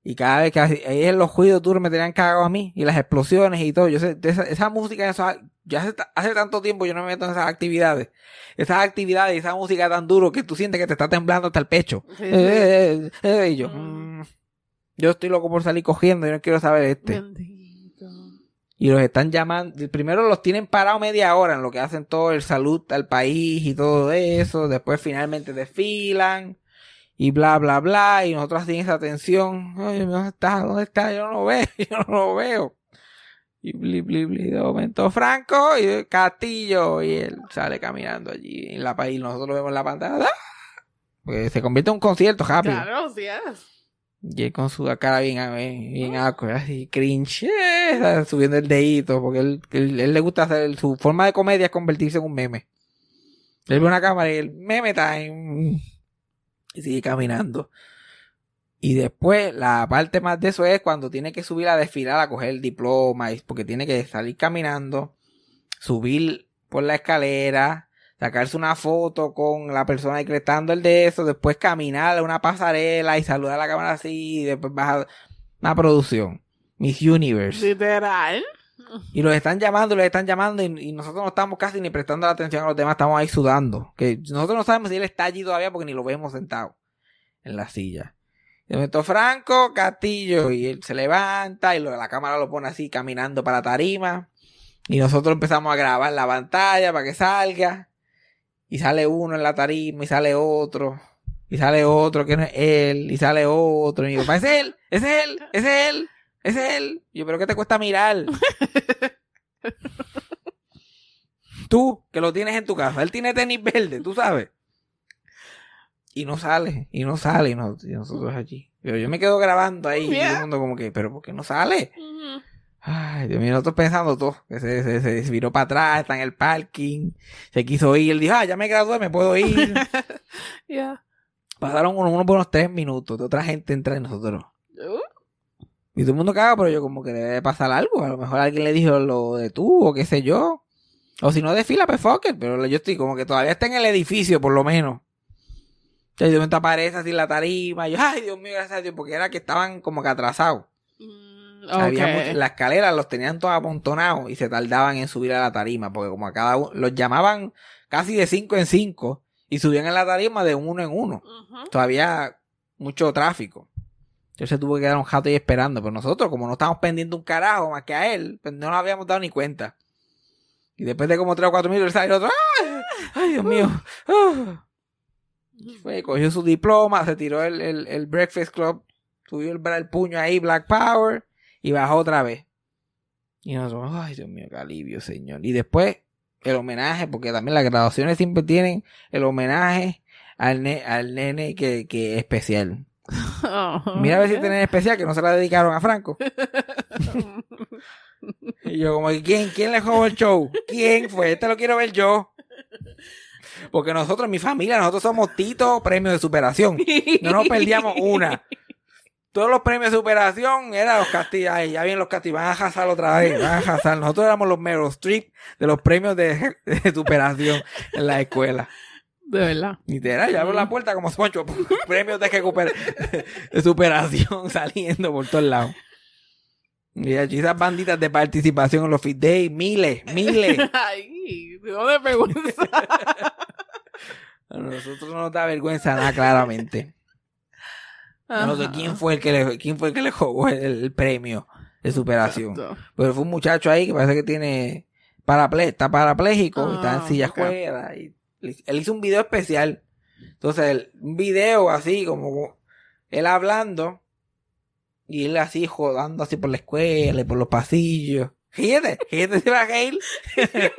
Y cada vez que ahí en los ruidos duros me tenían cagado a mí. Y las explosiones y todo. Yo sé, de esa, esa música, eso, ya hace, hace tanto tiempo yo no me meto en esas actividades. Esas actividades y esa música tan duro que tú sientes que te está temblando hasta el pecho. Sí, sí. Eh, eh, eh, y yo, Mm. mm, yo estoy loco por salir cogiendo. Yo no quiero saber este. Bendito. Y los están llamando. Primero los tienen parados media hora en lo que hacen todo el salud al país y todo eso. Después finalmente desfilan. Y bla, bla, bla. Y nosotros sin esa atención. Oye, ¿dónde está? ¿Dónde está? Yo no lo veo. *laughs* Yo no lo veo. Y bli, bli, bli. De momento Franco y el Castillo. Y él sale caminando allí en la país. Nosotros lo vemos en la pantalla. ¡Ah! Pues se convierte en un concierto rápido. Claro, sí es. Y él con su cara bien, bien, bien awkward, así, cringe, eh, subiendo el dedito, porque él, él, él le gusta hacer, su forma de comedia es convertirse en un meme. Él ve una cámara y el meme time. Y sigue caminando. Y después, la parte más de eso es cuando tiene que subir a desfilar a coger el diploma, porque tiene que salir caminando, subir por la escalera, sacarse una foto con la persona dando el de eso, después caminar a una pasarela y saludar a la cámara así, y después bajar una producción. Miss Universe. Literal. Y los están llamando, los están llamando y, nosotros no estamos casi ni prestando la atención a los demás, estamos ahí sudando. Que nosotros no sabemos si él está allí todavía porque ni lo vemos sentado en la silla. De Franco Castillo y él se levanta y la cámara lo pone así caminando para la tarima. Y nosotros empezamos a grabar la pantalla para que salga. Y sale uno en la tarima y sale otro. Y sale otro que no es él. Y sale otro. Y yo, "Pa, es él, es él, es él, es él. Y yo, pero ¿qué te cuesta mirar? *laughs* Tú, que lo tienes en tu casa. Él tiene tenis verde, tú sabes. Y no sale, y no sale, y, no- y nosotros allí. Pero yo me quedo grabando ahí, y todo el mundo como que, pero ¿por qué no sale? Ay, Dios mío, nosotros pensando todo. Que se, se, se viró para atrás, está en el parking, se quiso ir. Él dijo, ah, ya me gradué, me puedo ir. *laughs* Yeah. Pasaron unos, unos buenos tres minutos de otra gente entra en nosotros. Uh, Y todo el mundo caga, pero yo como que debe pasar algo. A lo mejor alguien le dijo lo de tú o qué sé yo. O si no de fila, pues fuck it. Pero yo estoy como que todavía está en el edificio, por lo menos. Entonces de momento aparece así la tarima. Y yo, ay, Dios mío, gracias a Dios, porque era que estaban como que atrasados. mm, Había ok. mucho- la escalera los tenían todos amontonados y se tardaban en subir a la tarima. Porque como a cada uno, los llamaban casi de cinco en cinco y subían en la tarima de uno en uno todavía mucho tráfico. Entonces tuvo que quedar un jato ahí esperando. Pero nosotros, como no estábamos pendiendo un carajo más que a él, pues no nos habíamos dado ni cuenta. Y después de como tres o cuatro minutos, él salió otro. ¡Ay! ¡Ay, Dios mío! ¡Ah! Fue, cogió su diploma, se tiró el, el, el Breakfast Club, subió el, el puño ahí, Black Power, y bajó otra vez. Y nosotros, ay, Dios mío, qué alivio, señor. Y después, el homenaje, porque también las graduaciones siempre tienen el homenaje al, ne- al nene que, que es especial. Oh, Mira a ver si tienen especial, que no se la dedicaron a Franco. *laughs* Y yo como, ¿quién, quién le robó el show? ¿Quién fue? Este lo quiero ver yo. Porque nosotros, mi familia, nosotros somos Tito Premio de Superación. No nos perdíamos una. Todos los premios de superación eran los castillos. Ay, ya vienen los castillos. Van a jazar otra vez. Van a jazar. Nosotros éramos los Meryl Streep de los premios de, de superación en la escuela. De verdad. Literal, ya abro la puerta como Soncho. *laughs* Premios de, de superación *laughs* saliendo por todos lados. Y esas banditas de participación en los fit days, miles, miles. *laughs* Ay, ¿de dónde vergüenza? A nosotros no nos da vergüenza nada, claramente. No sé quién fue el que le, quién fue el que le jugó el, el premio de superación. Exacto. Pero fue un muchacho ahí que parece que tiene paraple está parapléjico, está en Ah, silla ok. de ruedas, y él hizo un video especial. Entonces, un video así como él hablando y él así jodando así por la escuela y por los pasillos. Fíjate, fíjate se va a reír. *laughs*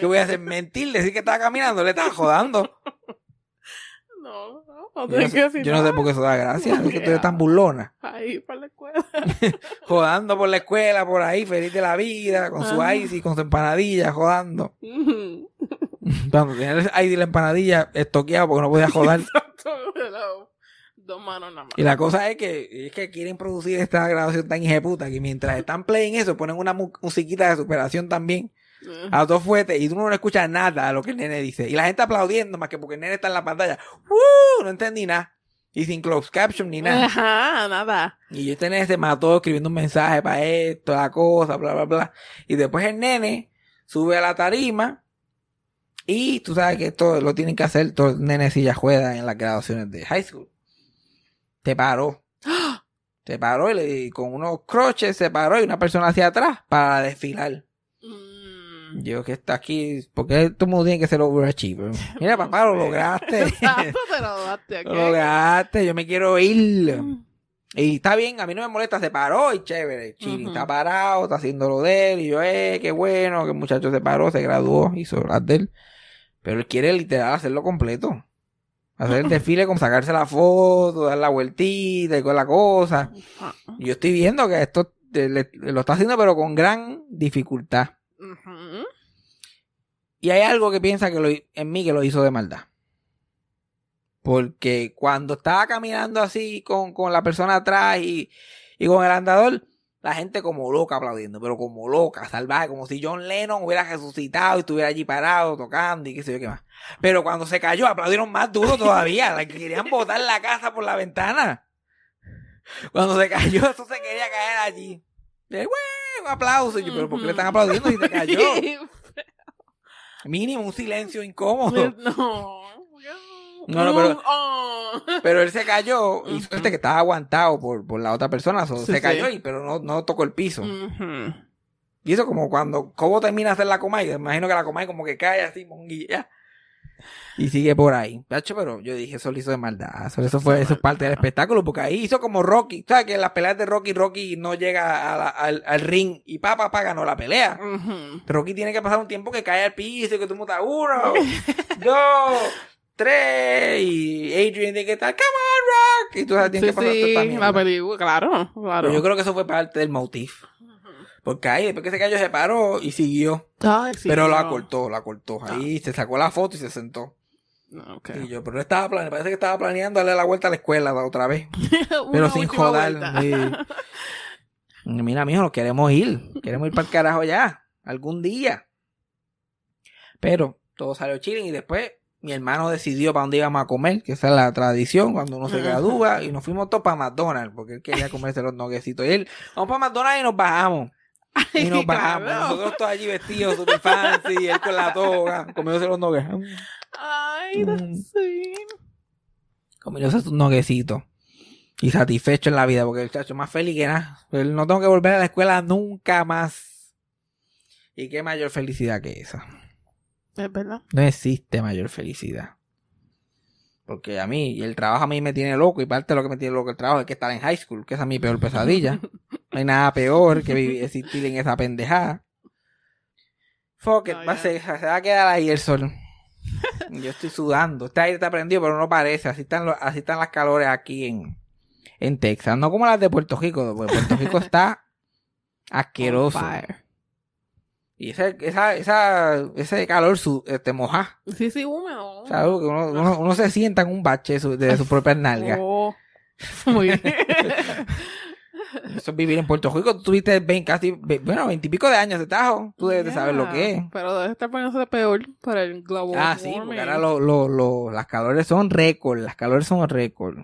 ¿Qué voy a hacer? Mentir, decir que estaba caminando, le estaba jodando. *laughs* No, no, Yo no, sé, decir yo no sé nada. por qué eso da gracia, es que tú eres tan burlona. Ahí, para la escuela. *laughs* Jodando por la escuela, por ahí, feliz de la vida, con su Ajá. ice y con su empanadilla, jodando. *laughs* Cuando tenía el de la empanadilla estoqueado porque no podía. Hello. *laughs* Dos manos nada más. Y la cosa es que, es que quieren producir esta grabación tan hijeputa que mientras están playing eso, ponen una mu- musiquita de superación también A dos fuertes y tú no escuchas nada de lo que el nene dice. Y la gente aplaudiendo más que porque el nene está en la pantalla. ¡Uh! No entendí nada. Y sin closed caption ni nada. Ajá, nada. Y este nene se mató escribiendo un mensaje para esto, la cosa, bla, bla, bla. Y después el nene sube a la tarima y tú sabes que esto lo tienen que hacer todos los nenes sillas juegan en las graduaciones de high school. Se paró. *gasps* Se paró y, le- y con unos croches se paró y una persona hacia atrás para desfilar. Yo que está aquí, porque todo el mundo tiene que ser overachiever. Mira, papá, lo *laughs* lograste. *laughs* Exacto, te lo daste aquí. *laughs* lo lograste, yo me quiero ir. Y está bien, a mí no me molesta, se paró y chévere. Ujú. está parado, está haciendo lo de él. Y yo, eh, qué bueno, que el muchacho se paró, se graduó, hizo las de él. Pero él quiere literal hacerlo completo. Hacer el desfile como sacarse la foto, dar la vueltita y con la cosa. Ah, Y yo estoy viendo que esto eh, le- lo está haciendo pero con gran dificultad. Y hay algo que piensa que lo, en mí que lo hizo de maldad. Porque cuando estaba caminando así con, con la persona atrás y, y con el andador, la gente como loca aplaudiendo, pero como loca, salvaje, como si John Lennon hubiera resucitado y estuviera allí parado tocando y qué sé yo qué más. Pero cuando se cayó, aplaudieron más duro todavía, *laughs* la que querían botar la casa por la ventana. Cuando se cayó, *laughs* eso se quería caer allí. Y, "Güey, un aplauso. Pero ¿por qué le están aplaudiendo si se cayó? *laughs* Mínimo un silencio incómodo. *laughs* no. No, no, pero- Oh. Pero él se cayó y suerte que estaba aguantado por, por la otra persona. so, Sí, se sí. cayó y pero no, no tocó el piso. Y eso como cuando Cobo termina de hacer la Comay. Me imagino que la Comay como que cae así, monguilla. Y sigue por ahí. Tacho, pero yo dije, eso lo hizo de maldad. Eso, eso fue, eso es parte del espectáculo. Porque ahí hizo como Rocky. ¿Sabes? Que en las peleas de Rocky, Rocky no llega a la- al, al ring y pa, pa, pa, ganó la pelea. Rocky tiene que pasar un tiempo que cae al piso y que tú mutas uno, *laughs* dos, tres y Adrian tiene que estar, come on, Rock. Y tú sabes, tienes Sí, que pasar sí, la película, claro, claro. Pero yo creo que eso fue parte del motif. Porque ahí, después que se cayó, se paró y siguió. Ay, sí, pero la no. cortó, la cortó. Ahí se sacó la foto y se sentó. No, ok. Y yo, pero estaba planeando, parece que estaba planeando darle la vuelta a la escuela otra vez. *laughs* Pero sin joder. *laughs* Mira, mijo, nos queremos ir. Queremos ir para el carajo ya. Algún día. Pero todo salió chilling y después mi hermano decidió para dónde íbamos a comer, que esa es la tradición cuando uno se gradúa. Y nos fuimos todos para McDonald's, porque él quería comerse los *laughs* nuggecitos. Y él, vamos para McDonald's y nos bajamos. Y nos bajamos. Claro. Nosotros todos allí vestidos, super fancy, y él con la toga, comiéndose los nuggets. Ay, Mm. sí. comiéndose sus nuggecitos. Y satisfecho en la vida, porque el chacho más feliz que nada. Él no tengo que volver a la escuela nunca más. Y qué mayor felicidad que esa. Es verdad. No existe mayor felicidad. Porque a mí, y el trabajo a mí me tiene loco, y parte de lo que me tiene loco el trabajo es que estar en high school, que esa es mi peor pesadilla. *laughs* No hay nada peor que vivir, existir en esa pendejada. Fuck it, No, va a ser- se va a quedar ahí el sol. Yo estoy sudando. Este aire está prendido, pero no parece. Así están, los- así están las calores aquí en, en Texas. No como las de Puerto Rico, porque Puerto Rico está *laughs* asqueroso. Y ese, esa, esa, ese calor su, te moja. Sí, sí, húmedo. Uno, uno, uno se sienta en un bache de sus propias nalgas. Oh. Muy bien. *laughs* Eso es vivir en Puerto Rico. Tú tuviste 20, casi, bueno, veintipico de años de tajo. Tú debes de saber lo que es. Pero debe estar poniéndose peor para el global Ah, sí, porque ahora lo, lo, lo- las calores son récord. Las calores son récord.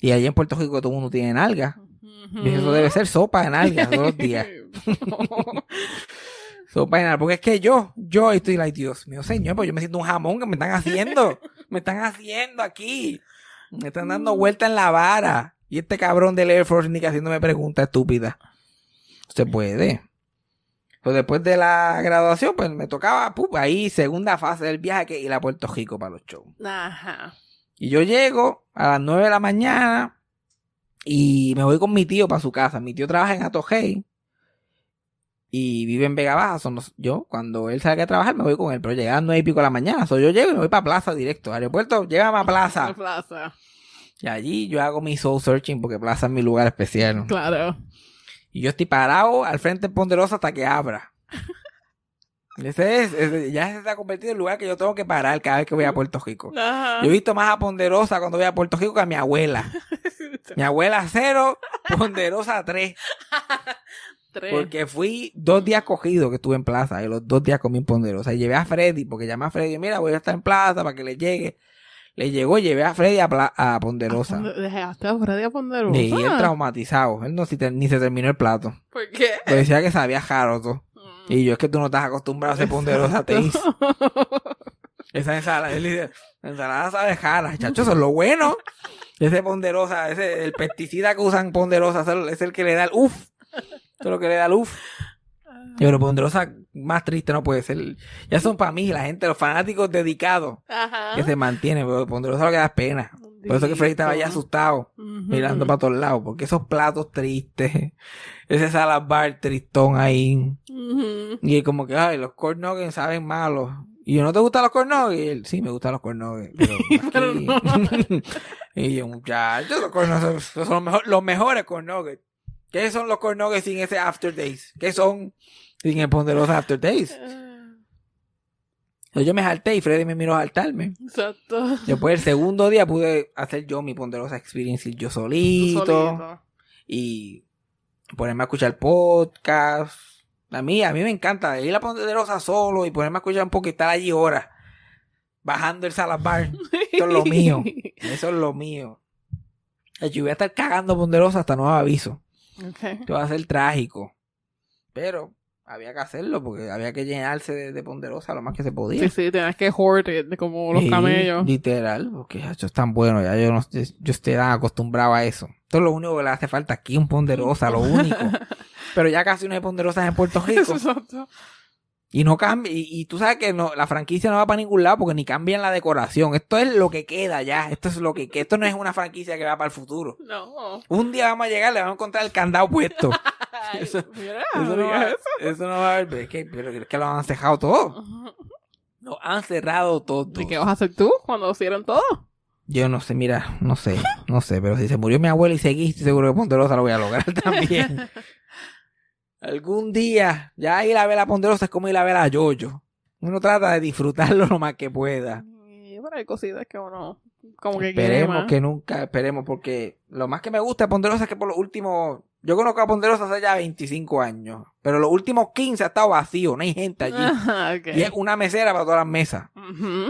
Y allí en Puerto Rico todo el mundo tiene nalgas. Ujú. Y eso debe ser sopa de nalgas todos los días. *laughs* Sopa de nalgas. Porque es que yo, yo estoy like, Dios mío, señor, pues yo me siento un jamón que me están haciendo. me están haciendo aquí. Me están dando vuelta en la vara. Y este cabrón del Air Force ni que haciéndome preguntas estúpidas. Se puede. Pues después de la graduación, pues me tocaba, ahí, segunda fase del viaje, que ir a Puerto Rico para los shows. Ajá. Y yo llego a las 9 de la mañana y me voy con mi tío para su casa. Mi tío trabaja en Atojei y vive en Vega Baja. Son los- yo, cuando él salga a trabajar, me voy con él. Pero llega a las 9 y pico de la mañana. So, yo llego y me voy para Plaza directo. Aeropuerto, llévame a Plaza. La plaza. Y allí yo hago mi soul searching porque Plaza es mi lugar especial. Claro. Y yo estoy parado al frente de Ponderosa hasta que abra. *laughs* Ese es, ese- ya se ha convertido en el lugar que yo tengo que parar cada vez que voy a Puerto Rico. Ajá. Yo he visto más a Ponderosa cuando voy a Puerto Rico que a mi abuela. *laughs* Mi abuela cero, Ponderosa tres. *laughs* Tres. Porque fui dos días cogidos que estuve en plaza y los dos días comí en Ponderosa. Y llevé a Freddy, porque llamé a Freddy, mira, voy a estar en plaza para que le llegue. Le llegó y llevé a Freddy a, Pla- a Ponderosa. Dejaste a Freddy a Ponderosa. Y él traumatizado. Él no si te- ni se terminó el plato. ¿Por qué? Pues decía que sabía jaro todo. Mm. Y yo es que tú no estás acostumbrado a ser Ponderosa, te. *laughs* Esa ensalada, él dice, la ensalada sabe jara, chacho, eso es lo bueno. Ese ponderosa, ese, el pesticida que usan ponderosa, es el que le da el uff. Eso es lo que le da el uff. Pero ponderosa más triste no puede ser. Ya son para mí, la gente, los fanáticos dedicados Ajá. que se mantienen, pero ponderosa lo que da pena. Por eso que Freddy estaba ya asustado, mirando para todos lados, porque esos platos tristes, ese salad bar tristón ahí. Ujú. Y como que, ay, los corn nuggets saben malos. Y yo, ¿no te gustan los corn nuggets? Y él, sí, me gustan los corn nuggets. Pero, *laughs* *laughs* y yo, muchachos, los corn nuggets son los, mejor- los mejores corn nuggets. ¿Qué son los corn nuggets sin ese after days? ¿Qué son sin el ponderosa after days? Yo me salté y Freddy me miró a saltarme. Exacto. Después el segundo día pude hacer yo mi ponderosa experience yo solito. solito. y ponerme a escuchar podcast. A mí, a mí me encanta ir a Ponderosa solo y ponerme a escuchar un poco y estar allí horas. Bajando el salad bar. Esto es lo mío. *laughs* Eso es lo mío. Yo voy a estar cagando Ponderosa hasta nuevo aviso. Ok. Esto va a ser trágico. Pero había que hacerlo porque había que llenarse de, de Ponderosa lo más que se podía. Sí, sí, tienes que hoard como los Sí, camellos. Literal, porque eso es tan bueno, ya yo no yo estoy tan acostumbrado a eso. Esto es lo único que le hace falta aquí, un ponderosa, lo único. *laughs* Pero ya casi no hay ponderosas en Puerto Rico. Exacto. Y no cambia, y, y tú sabes que no, la franquicia no va para ningún lado porque ni cambian la decoración. Esto es lo que queda ya. Esto es lo que, que esto no es una franquicia que va para el futuro. No. Un día vamos a llegar, le vamos a encontrar el candado puesto. *laughs* *laughs* Eso- mira, Eso no, va, eso. eso no va a haber, pero es que, pero es que lo han cerrado todo. *laughs* Lo han cerrado todo. ¿Y qué vas a hacer tú cuando hicieron todo? Yo no sé, mira, no sé, no sé, pero si se murió mi abuela y seguí, estoy seguro que Ponderosa lo voy a lograr también. Algún día, ya ir a ver a Ponderosa es como ir a ver a Yoyo. Uno trata de disfrutarlo *laughs* lo más que pueda. Y pero hay cositas que uno como que quiere Esperemos más. que nunca, esperemos, porque lo más que me gusta de Ponderosa es que por los últimos, yo conozco a Ponderosa hace ya 25 años, pero los últimos 15 ha estado vacío, no hay gente allí. Ajá, *laughs* ok. Y es una mesera para todas las mesas.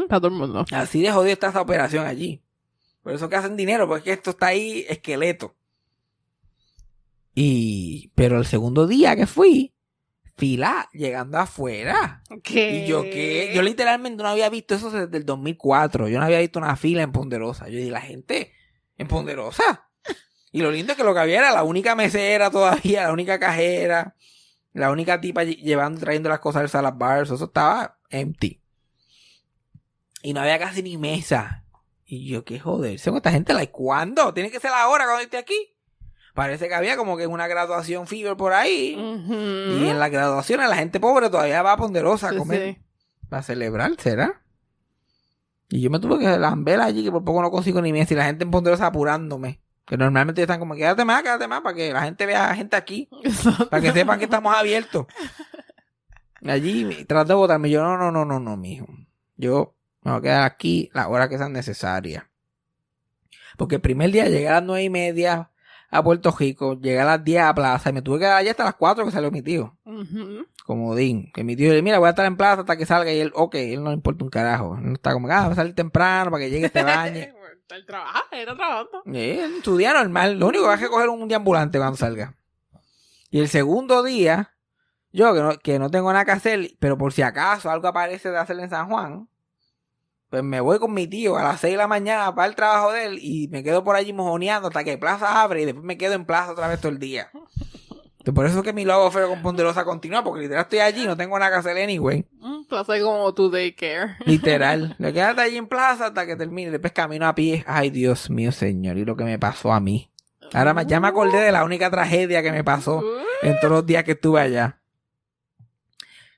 Para todo el mundo. Así de jodido está esa operación allí. Por eso que hacen dinero, porque es que esto está ahí esqueleto. Y, pero el segundo día que fui, fila llegando afuera. ¿Qué? Y yo que, yo literalmente no había visto eso desde el 2004. Yo no había visto una fila en Ponderosa. Yo dije, la gente en Ponderosa. Y lo lindo es que lo que había era la única mesera todavía, la única cajera, la única tipa lle- llevando, trayendo las cosas del salad bar. Eso estaba empty. Y no había casi ni mesa. Y yo, qué joder, con esta gente, like, ¿cuándo? Tiene que ser ahora cuando esté aquí. Parece que había como que una graduación fever por ahí. Y en la graduación la gente pobre todavía va a Ponderosa a comer. sí. Para celebrar, ¿será? Y yo me tuve que lamber allí, que por poco no consigo ni mesa. Y la gente en Ponderosa apurándome. Que normalmente están como, quédate más, quédate más, para que la gente vea a gente aquí. Para que sepan que estamos abiertos. Y allí traté de botarme. Yo, no, no, no, no, no, mijo. Yo me voy a quedar aquí las horas que sean necesarias. Porque el primer día llegué a las nueve y media a Puerto Rico, llegué a las 10 a Plaza y me tuve que quedar allí hasta las 4 que salió mi tío como Dean, que mi tío le dice, mira, voy a estar en plaza hasta que salga y él, ok, él no le importa un carajo. Él no está como, ah, va a salir temprano para que llegue este bañe. Él trabaja, él está trabajando. y él, su día normal, lo único que es coger un día ambulante cuando salga. Y el segundo día, yo que no, que no tengo nada que hacer, pero por si acaso algo aparece de hacer en San Juan, pues me voy con mi tío a las 6 de la mañana para el trabajo de él y me quedo por allí mojoneando hasta que Plaza abre y después me quedo en Plaza otra vez todo el día. *laughs* Entonces, por eso es que mi logo feo con Ponderosa continúa, porque literal estoy allí, no tengo nada que hacer anyway. Mm, Plaza es como tu daycare. *laughs* Literal. Le quedaste allí en plaza hasta que termine. Después camino a pie. Ay, Dios mío, señor. Y lo que me pasó a mí. Ahora me- ya me acordé de la única tragedia que me pasó en todos los días que estuve allá.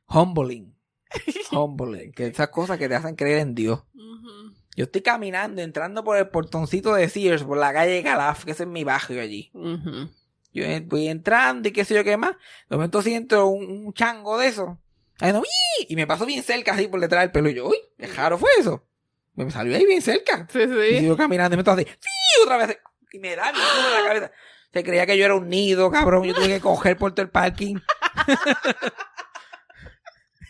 Humbling. *laughs* Humbling. Que esas cosas que te hacen creer en Dios. Ujú. Yo estoy caminando, entrando por el portoncito de Sears, por la calle Calaf, que ese es mi barrio allí. Ujú. Yo voy entrando y qué sé yo qué más. De momento siento un, un chango de eso. Y me pasó bien cerca así por detrás del pelo. Y yo, uy, qué raro fue eso. Me salió ahí bien cerca. Sí, Y sí. sigo caminando y me estoy así, ¡sí! otra vez. Y me da bien en la cabeza. Se creía que yo era un nido, cabrón. Yo tuve que coger por todo el parking. *laughs*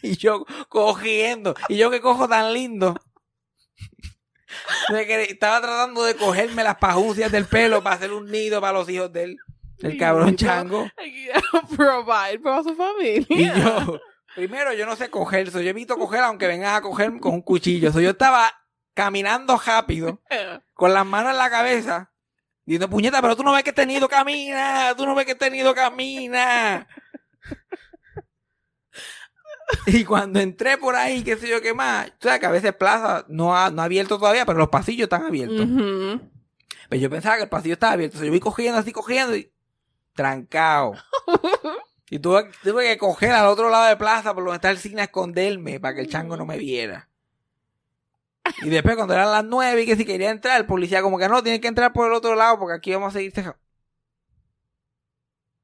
y yo cogiendo. Y yo que cojo tan lindo. Estaba tratando de cogerme las pajucias del pelo para hacer un nido para los hijos de él. El cabrón chango. *laughs* Provide para su familia. Y yo, primero, yo no sé coger. So, yo evito coger aunque vengan a coger con un cuchillo. So, yo estaba caminando rápido, con las manos en la cabeza, diciendo, puñeta, pero tú no ves que este nido camina, tú no ves que este nido camina. *laughs* Y cuando entré por ahí, qué sé yo qué más, tú sabes que a veces plaza no ha, no ha abierto todavía, pero los pasillos están abiertos. Ujú. Pero yo pensaba que el pasillo estaba abierto. Yo voy cogiendo así, cogiendo y trancado. *laughs* Y tuve, tuve que coger al otro lado de plaza por donde está el cine a esconderme para que el chango no me viera. Y después cuando eran las nueve y que si quería entrar, el policía como que no, tiene que entrar por el otro lado porque aquí vamos a seguir ceja-".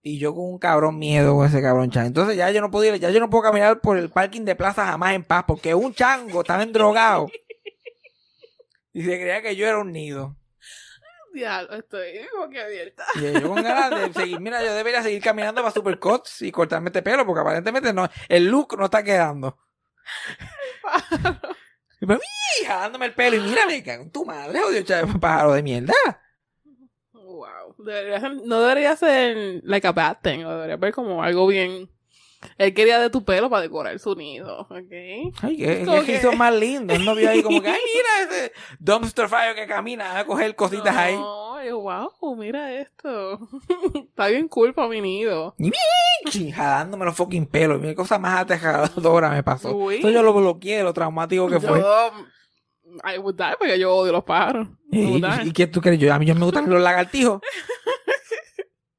Y yo con un cabrón miedo con ese cabrón chango. Entonces ya yo no podía, ya yo no puedo caminar por el parking de plaza jamás en paz porque un chango estaba endrogado. *laughs* Y se creía que yo era un nido. Diablo, estoy como que abierta. Y yo con ganas de seguir, mira, yo debería seguir caminando para Supercuts y cortarme este pelo, porque aparentemente no, el look no está quedando. Y pues, "Mii", jalándome el pelo y mira, me cago en tu madre, odio pájaro de mierda. Wow. Debería ser- no debería ser like a bad thing. o Debería ver como algo bien. Él quería de tu pelo para decorar su nido. ¿Ok? Ay, que, Como que hizo más lindo. Él no vio ahí como que, ay, mira *laughs* ese dumpster fire que camina, a coger cositas ahí. No, yo, wow, mira esto. *laughs* Está bien cool para mi nido. Jalándome los fucking pelos. Mira, cosa más aterradora me pasó. Uy. Eso yo lo bloqueé lo traumático que fue. I would die porque yo odio los pájaros. ¿Y, y qué tú crees? Yo, a mí yo me gustan los lagartijos.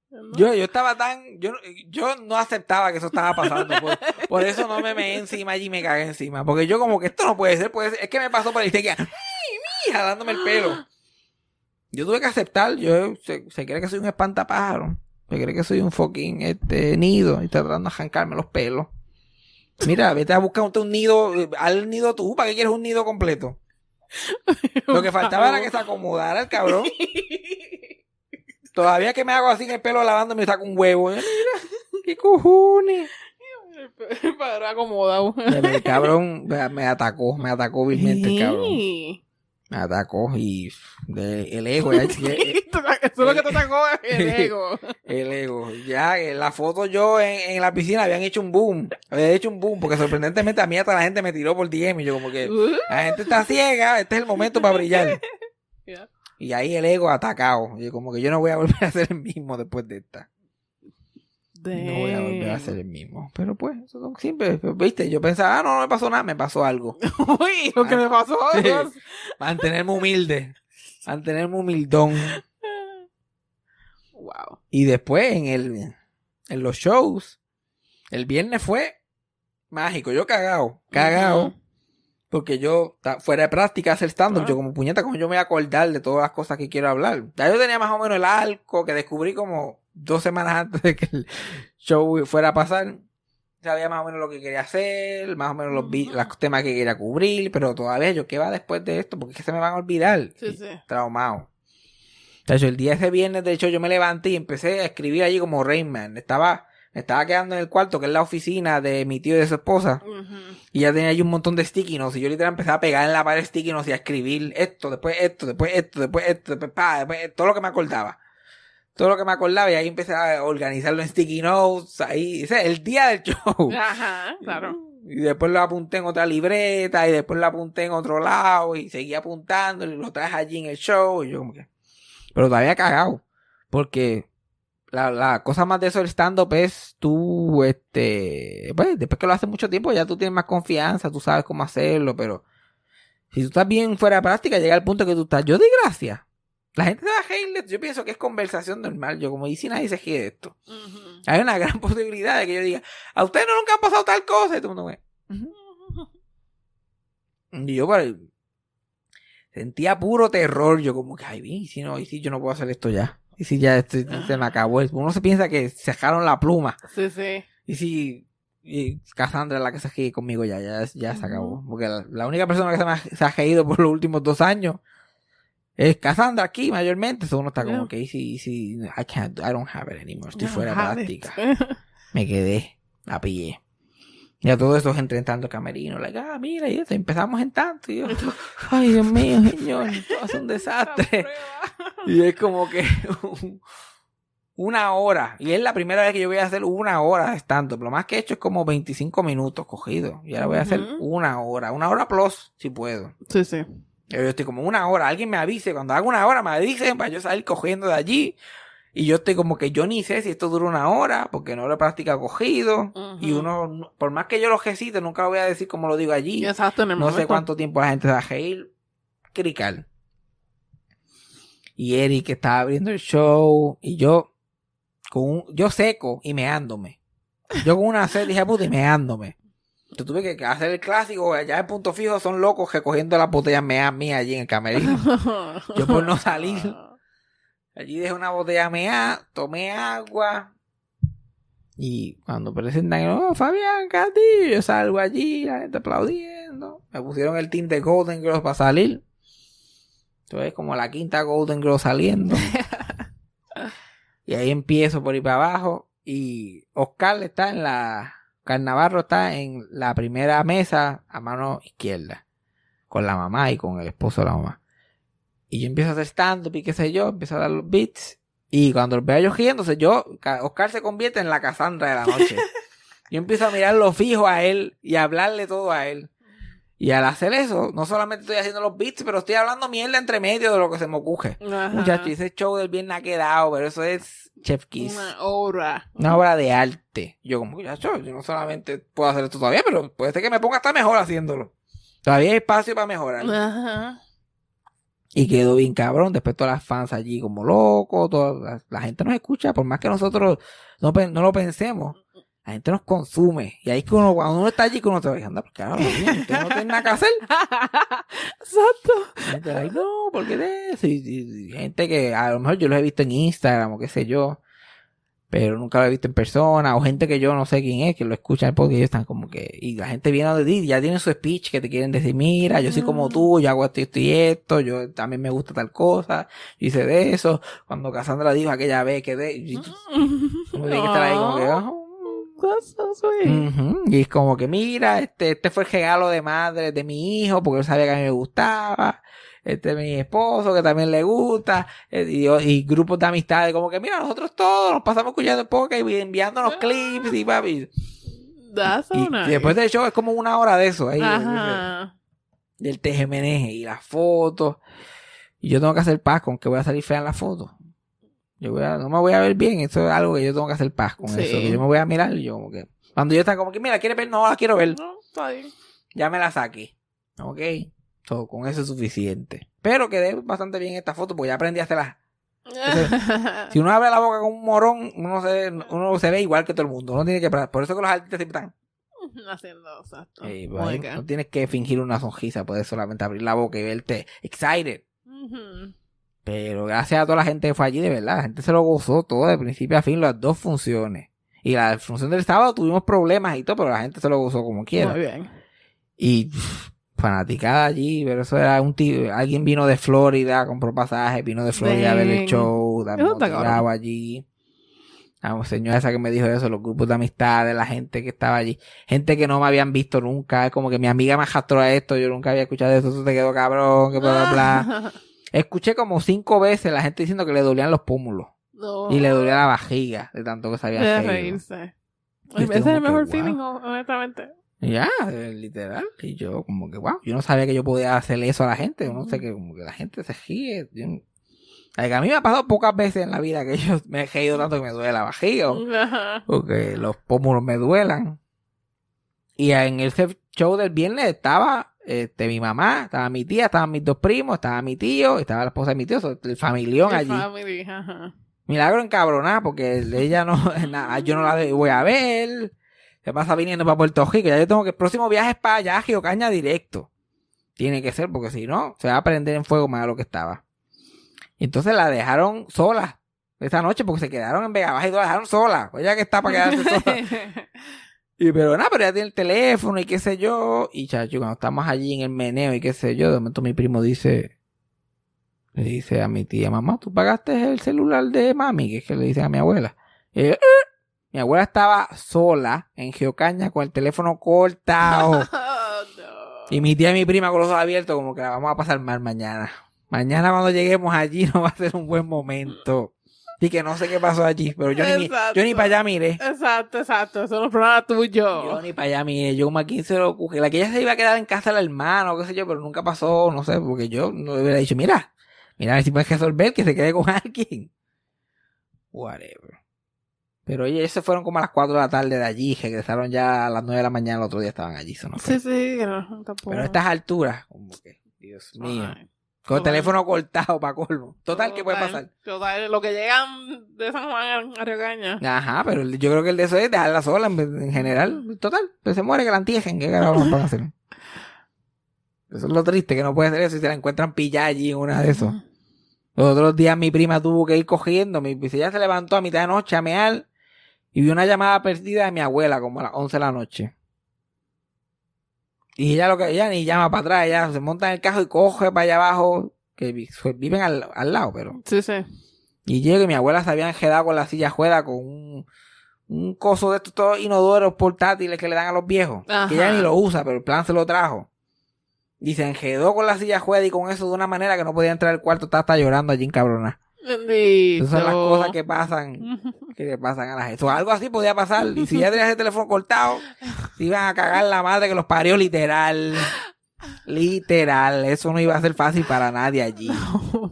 No. *laughs* Yo, yo estaba tan, yo, yo no aceptaba que eso estaba pasando, por, por eso no me meé encima allí y me cagué encima, porque yo como que esto no puede ser, puede ser, es que me pasó por ahí, seguía, ¡mi, jalándome el pelo. Yo tuve que aceptar, yo, se, se cree que soy un espantapájaro, se cree que soy un fucking, este, nido, y está tratando de arrancarme los pelos. Mira, vete a buscar un, un nido, eh, al nido tú, ¿para qué quieres un nido completo? Lo que faltaba era que se acomodara el cabrón. *laughs* Todavía que me hago así en el pelo lavándome saco un huevo. ¿eh? Mira, *laughs* qué cojones. El pájaro acomodado. El cabrón me me atacó, me atacó vilmente el cabrón. Me atacó y de- el ego, ya, *laughs* ya- Eso es lo que te sacó el ego. el ego. Ya en la foto yo en, en la piscina habían hecho un boom, había hecho un boom, porque sorprendentemente a mí hasta la gente me tiró por DM y yo como que Uh, la gente está ciega, este es el momento para brillar. *laughs* yeah. Y ahí el ego atacado. Y como que yo no voy a volver a ser el mismo después de esta. No voy a volver a ser el mismo. Pero pues, eso son siempre, viste, yo pensaba, ah, no, no me pasó nada, me pasó algo. *laughs* Uy, lo que me pasó. Sí. Mantenerme humilde. Mantenerme humildón. Wow. Y después en el, en los shows, el viernes fue mágico. Yo cagado. Ujú. Porque yo, fuera de práctica hacer stand-up, yo como puñeta, como yo me voy a acordar de todas las cosas que quiero hablar. Ya yo tenía más o menos el arco que descubrí como dos semanas antes de que el show fuera a pasar. Sabía más o menos lo que quería hacer, más o menos los, Ujú. los temas que quería cubrir, pero todavía yo, ¿qué va después de esto? Porque es que se me van a olvidar. Sí, Y sí. Traumado. De hecho, el día ese viernes, de hecho, yo me levanté y empecé a escribir allí como Rainman. Estaba, me estaba quedando en el cuarto, que es la oficina de mi tío y de su esposa. Y ya tenía ahí un montón de sticky notes. Y yo literal empecé a pegar en la pared sticky notes y a escribir esto, después esto, después esto, después esto, después pa, después todo lo que me acordaba. Todo lo que me acordaba y ahí empecé a organizarlo en sticky notes. Ahí, ese es el día del show. *laughs* Ajá, claro. Y después lo apunté en otra libreta y después lo apunté en otro lado y seguí apuntando y lo traje allí en el show. Y yo como que... Pero todavía cagado. Porque la, la cosa más de eso del stand-up es tú, este... Pues después que lo haces mucho tiempo ya tú tienes más confianza, tú sabes cómo hacerlo, pero... Si tú estás bien fuera de práctica, llega el punto que tú estás... Yo de gracia. La gente se va a reír, yo pienso que es conversación normal. Yo como, ¿y si nadie se ríe de esto? Hay una gran *laughs* posibilidad de que yo diga, a ustedes no nunca han pasado tal cosa. Y todo el mundo me, y yo pues, sentía puro terror. Yo como que, ay, y si no, y si yo no puedo hacer esto ya. Y si ya esto, se me acabó. Uno se piensa que se dejaron la pluma. Sí, sí. Y si y Cassandra es la que se ríe conmigo ya, ya, ya se acabó. Porque la, la única persona que se, me ha, se ha por los últimos dos años es Cassandra aquí mayormente. Uno está como que, y si, y si, I can't, I don't have it anymore. Estoy fuera práctica *laughs* me quedé, la pillé. Y a todos esos entre tanto camerino, like, ah, mira, y eso, empezamos en tanto. Y yo, ay, Dios mío, señor, a ser un *laughs* desastre. Y es como que un- una hora. Y es la primera vez que yo voy a hacer una hora de stand-up. Lo más que he hecho es como 25 minutos cogido. Y ahora voy a hacer una hora. Una hora plus, si puedo. Sí, sí. Yo estoy como una hora. Alguien me avise. Cuando haga una hora, me avisen para yo salir cogiendo de allí. Y yo estoy como que yo ni sé si esto dura una hora, porque no lo he practicado cogido. Y uno, por más que yo lo recite, nunca lo voy a decir como lo digo allí. Exacto, en el No sé cuánto tiempo la gente va a reír. Crical. Y Eric estaba abriendo el show. Y yo, con un- yo seco y meándome. Yo con una sed dije, puta, y meándome. Yo tuve que hacer el clásico, allá en punto fijo son locos recogiendo las botellas meas mías allí en el camerino. *laughs* Yo por no salir. *laughs* Allí dejé una botella mea, tomé agua. Y cuando presentan, oh, Fabián Castillo, yo salgo allí, la gente aplaudiendo. Me pusieron el team de Golden Girls para salir. Entonces, como la quinta Golden Girl saliendo. *laughs* y ahí empiezo por ir para abajo. Y Oscar está en la. Oscar Navarro está en la primera mesa a mano izquierda. Con la mamá y con el esposo de la mamá. Y yo empiezo a hacer stand-up y qué sé yo, empiezo a dar los beats. Y cuando los veo yo riéndose, yo, Ca- Oscar se convierte en la Cassandra de la noche. *laughs* yo empiezo a mirarlo fijo a él y a hablarle todo a él. Y al hacer eso, no solamente estoy haciendo los beats, pero estoy hablando mierda entre medio de lo que se me ocurre. Muchachos, ese show del viernes ha quedado, pero eso es Chef Kiss. Una, Una obra. obra de arte. Yo como, muchacho, yo no solamente puedo hacer esto todavía, pero puede ser que me ponga hasta mejor haciéndolo. Todavía hay espacio para mejorar. Ajá. Y quedó bien cabrón. Después todas las fans allí como locos. Toda la, la gente nos escucha. Por más que nosotros no lo pensemos. La gente nos consume. Y ahí es que uno, cuando uno está allí, que uno te va anda, porque ahora usted no tiene nada que hacer. *laughs* Exacto. La gente, ay, no, ¿por qué de eso? Y, y- y gente que a lo mejor yo los he visto en Instagram o qué sé yo. Pero nunca lo he visto en persona. O gente que yo no sé quién es, que lo escuchan porque ellos están como que. Y la gente viene de ti, ya tienen su speech que te quieren decir: Mira, yo soy como tú, yo hago esto y esto y esto. Yo también me gusta tal cosa. Yo hice de eso. Cuando Cassandra dijo aquella vez que de. Ahí como que. *laughs* "Ah, Y es como que, mira, este, este fue el regalo de madre de mi hijo, porque él sabía que a mí me gustaba. Este es mi esposo, que también le gusta. eh, Y, y grupos de amistades, como que, mira, nosotros todos nos pasamos escuchando podcast y enviándonos clips y papi. That's so Y, nice. y después del show es como una hora de eso, ahí, Ajá. del tejemeneje y las fotos. Y yo tengo que hacer paz con que voy a salir fea en la foto. Yo voy a, no me voy a ver bien, eso es algo que yo tengo que hacer paz con Sí. eso. Que yo me voy a mirar y yo como que. Cuando yo está como que, mira, ¿quieres ver? No, la quiero ver. No, está bien. Ya me la saqué. Ok. So, con eso es suficiente. Pero quedé bastante bien esta foto porque ya aprendí a hacerla. *laughs* Si uno abre la boca con un morón, uno se, uno se ve igual que todo el mundo. Uno tiene que. Por eso que los artistas siempre están. *laughs* Haciendo, exacto. No tienes que fingir una sonrisa, puedes solamente abrir la boca y verte excited. Ujú. Pero gracias a toda la gente que fue allí, de verdad, la gente se lo gozó todo de principio a fin, las dos funciones. Y la función del sábado tuvimos problemas y todo, pero la gente se lo gozó como quiera. Muy bien. Y pff, fanaticada allí, pero eso era un tío, alguien vino de Florida, compró pasaje, vino de Florida a ver el show, también allí. La señora esa que me dijo eso, los grupos de amistades, la gente que estaba allí, gente que no me habían visto nunca, es como que mi amiga me arrastró a esto, yo nunca había escuchado eso, eso te quedó cabrón, que bla, bla, bla. *laughs* Escuché como cinco veces la gente diciendo que le dolían los pómulos No. y le dolía la vajiga de tanto que se había De reírse. Ese es el que, mejor wow. feeling, honestamente. Ya, eh, literal. Y yo como que, wow, yo no sabía que yo podía hacerle eso a la gente. Yo no sé que como que la gente se ríe. Yo que a mí me ha pasado pocas veces en la vida que *laughs* yo me he reído tanto que me duele la vajiga o que los pómulos me duelan. Y en el show del viernes estaba este, mi mamá, estaba mi tía, estaban mis dos primos, estaba mi tío, estaba la esposa de mi tío, el familión El allí. family, ajá. Milagro encabronada porque ella no, *laughs* nada, yo no la voy a ver. Se pasa viniendo para Puerto Rico. Ya yo tengo que, el próximo viaje es para allá, Caña directo. Tiene que ser porque si no, se va a prender en fuego más de lo que estaba. Y entonces la dejaron sola esa noche porque se quedaron en Vega Baja y la dejaron sola. Ella que está para quedarse *laughs* sola. *laughs* Y pero nada, pero ya tiene el teléfono y qué sé yo. Y chacho, cuando estamos allí en el meneo y qué sé yo, de momento mi primo dice, le dice a mi tía, mamá, ¿tú pagaste el celular de mami? Que es que le dicen a mi abuela. Y "Eh". Mi abuela estaba sola en Geocaña con el teléfono cortado. *laughs* Oh, no. y mi tía y mi prima con los ojos abiertos, como que la vamos a pasar mal mañana. Mañana cuando lleguemos allí *laughs* no va a ser un buen momento. Y que no sé qué pasó allí, pero yo ni, yo ni para allá miré. Exacto, exacto. Eso no es problema tuyo. Yo ni para allá miré. Yo como aquí se lo ocurre. La que ella se iba a quedar en casa del hermano, qué sé yo, pero nunca pasó, no sé, porque yo no le hubiera dicho, mira, mira a ver si puedes resolver que se quede con *laughs* alguien. Whatever. Pero oye, ellos se fueron como a las 4 de la tarde de allí, regresaron ya a las 9 de la mañana, el otro día estaban allí, eso no sé. Sí, sí, no, tampoco. Pero a estas alturas, como que, Dios mío. Ay. Con el teléfono cortado para colmo. Total, ¿qué puede pasar? Total, lo que llegan de San Juan a Río Caña. Ajá, pero yo creo que el de eso es dejarla sola en, general. Total, pues se muere que la. ¿Qué carajo van a hacer? Eso es lo triste, que no puede ser eso y se la encuentran pillada allí en una de esos. Los otros días mi prima tuvo que ir cogiendo. Mi pues ella se levantó a mitad de noche a mear y vio una llamada perdida de mi abuela como a las 11 de la noche. Y ella lo que ella ni llama para atrás, ella se monta en el carro y coge para allá abajo, que vi- viven al, al lado, pero. Sí, sí. Y llega y mi abuela se había enjedado con la silla juega con un, un coso de estos todos inodoros portátiles que le dan a los viejos. Ajá. Que ella ni lo usa, pero el plan se lo trajo. Y se enjedó con la silla juega y con eso de una manera que no podía entrar al cuarto, estaba hasta llorando allí en cabrona. Esas son las cosas que pasan, que le pasan a la gente. O algo así podía pasar. Y si ya tenías el teléfono cortado, se iban a cagar la madre que los parió literal. Literal. Eso no iba a ser fácil para nadie allí.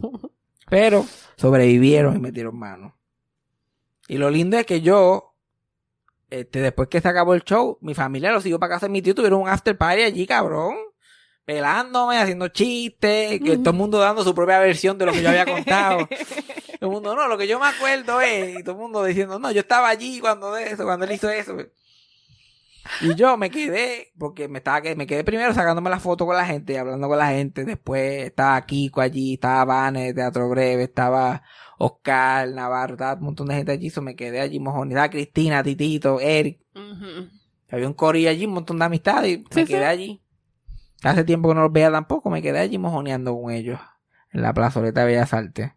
*laughs* Pero sobrevivieron y metieron mano. Y lo lindo es que yo, este, después que se acabó el show, mi familia lo siguió para casa de mi tío, tuvieron un after party allí, cabrón. Pelándome, haciendo chistes, que todo el mundo dando su propia versión de lo que yo había contado. *laughs* Todo el mundo, no, lo que yo me acuerdo es, y todo el mundo diciendo, no, yo estaba allí cuando de eso, cuando él hizo eso. Y yo me quedé, porque me estaba que- me quedé primero sacándome la foto con la gente, hablando con la gente, después estaba Kiko allí, estaba Vane de Teatro Breve, estaba Oscar, Navarro, estaba un montón de gente allí, so me quedé allí mojón, estaba Cristina, Titito, Eric, había un corillo allí, un montón de amistades, y me quedé sí. allí. Hace tiempo que no los veía tampoco, me quedé allí mojoneando con ellos, en la plazoleta de Bellas Artes.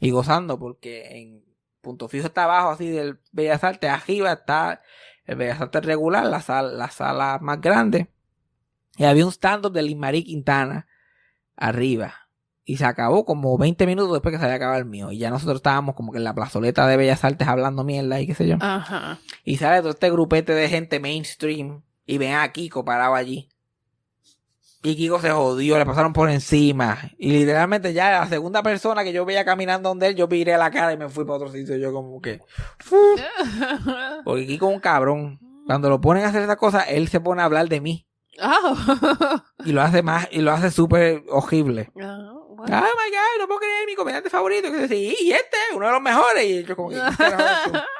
Y gozando, porque en punto fijo está abajo, así del Bellas Artes, arriba está el Bellas Artes regular, la sala, la sala más grande. Y había un stand-up de Limarí Quintana arriba. Y se acabó como 20 minutos después que se había acabado el mío. Y ya nosotros estábamos como que en la plazoleta de Bellas Artes hablando mierda y qué sé yo. Ajá. Y sale todo este grupete de gente mainstream. Y ven a Kiko parado allí. Y Kiko se jodió, le pasaron por encima. Y literalmente ya la segunda persona que yo veía caminando donde él, yo viré la cara y me fui para otro sitio. Yo como que... ¡fu! *laughs* Porque Kiko es un cabrón. Cuando lo ponen a hacer esas cosas, él se pone a hablar de mí. Ah. Y lo hace más, y lo hace súper horrible. Ah, Oh my god, no puedo creer mi comediante favorito. Y dice, sí, y este, uno de los mejores. Y yo como que, *laughs*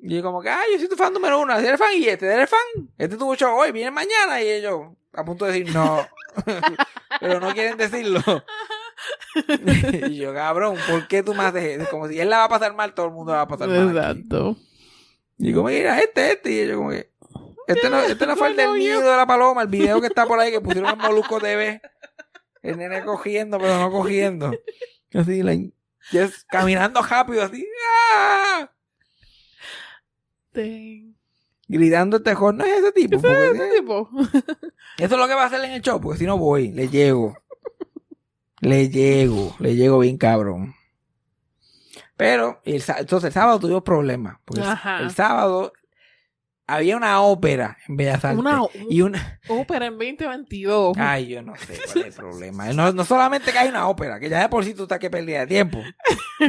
Y yo como que, ay, yo soy tu fan número uno. ¿Eres fan? ¿Y este? ¿Eres fan? Este tuvo show hoy, viene mañana. Y ellos a punto de decir no. *laughs* Pero no quieren decirlo. *laughs* y yo, cabrón, ¿por qué tú haces eso? Como si él la va a pasar mal, todo el mundo la va a pasar mal. aquí. Exacto. Y como, mira, este, este. Y yo como que, este no, este no fue el del nido de la paloma, el video que está por ahí que pusieron en Molusco TV. El nene cogiendo, pero no cogiendo. Así, like, just caminando rápido, así. ¡ah! Dang. Gritando joder, no es ese tipo. ¿Ese porque- es ese tipo? *laughs* Eso es lo que va a hacer en el show, porque si no voy, le llego. Le llego, le llego bien cabrón. Pero, el, entonces el sábado tuvimos problemas. Porque el- Ajá. el sábado había una ópera en Bellas Artes. Una y una... ópera en 2022. Ay, yo no sé cuál es el problema. No, no solamente que hay una ópera, que ya de por sí tú estás que pérdida de tiempo. *laughs*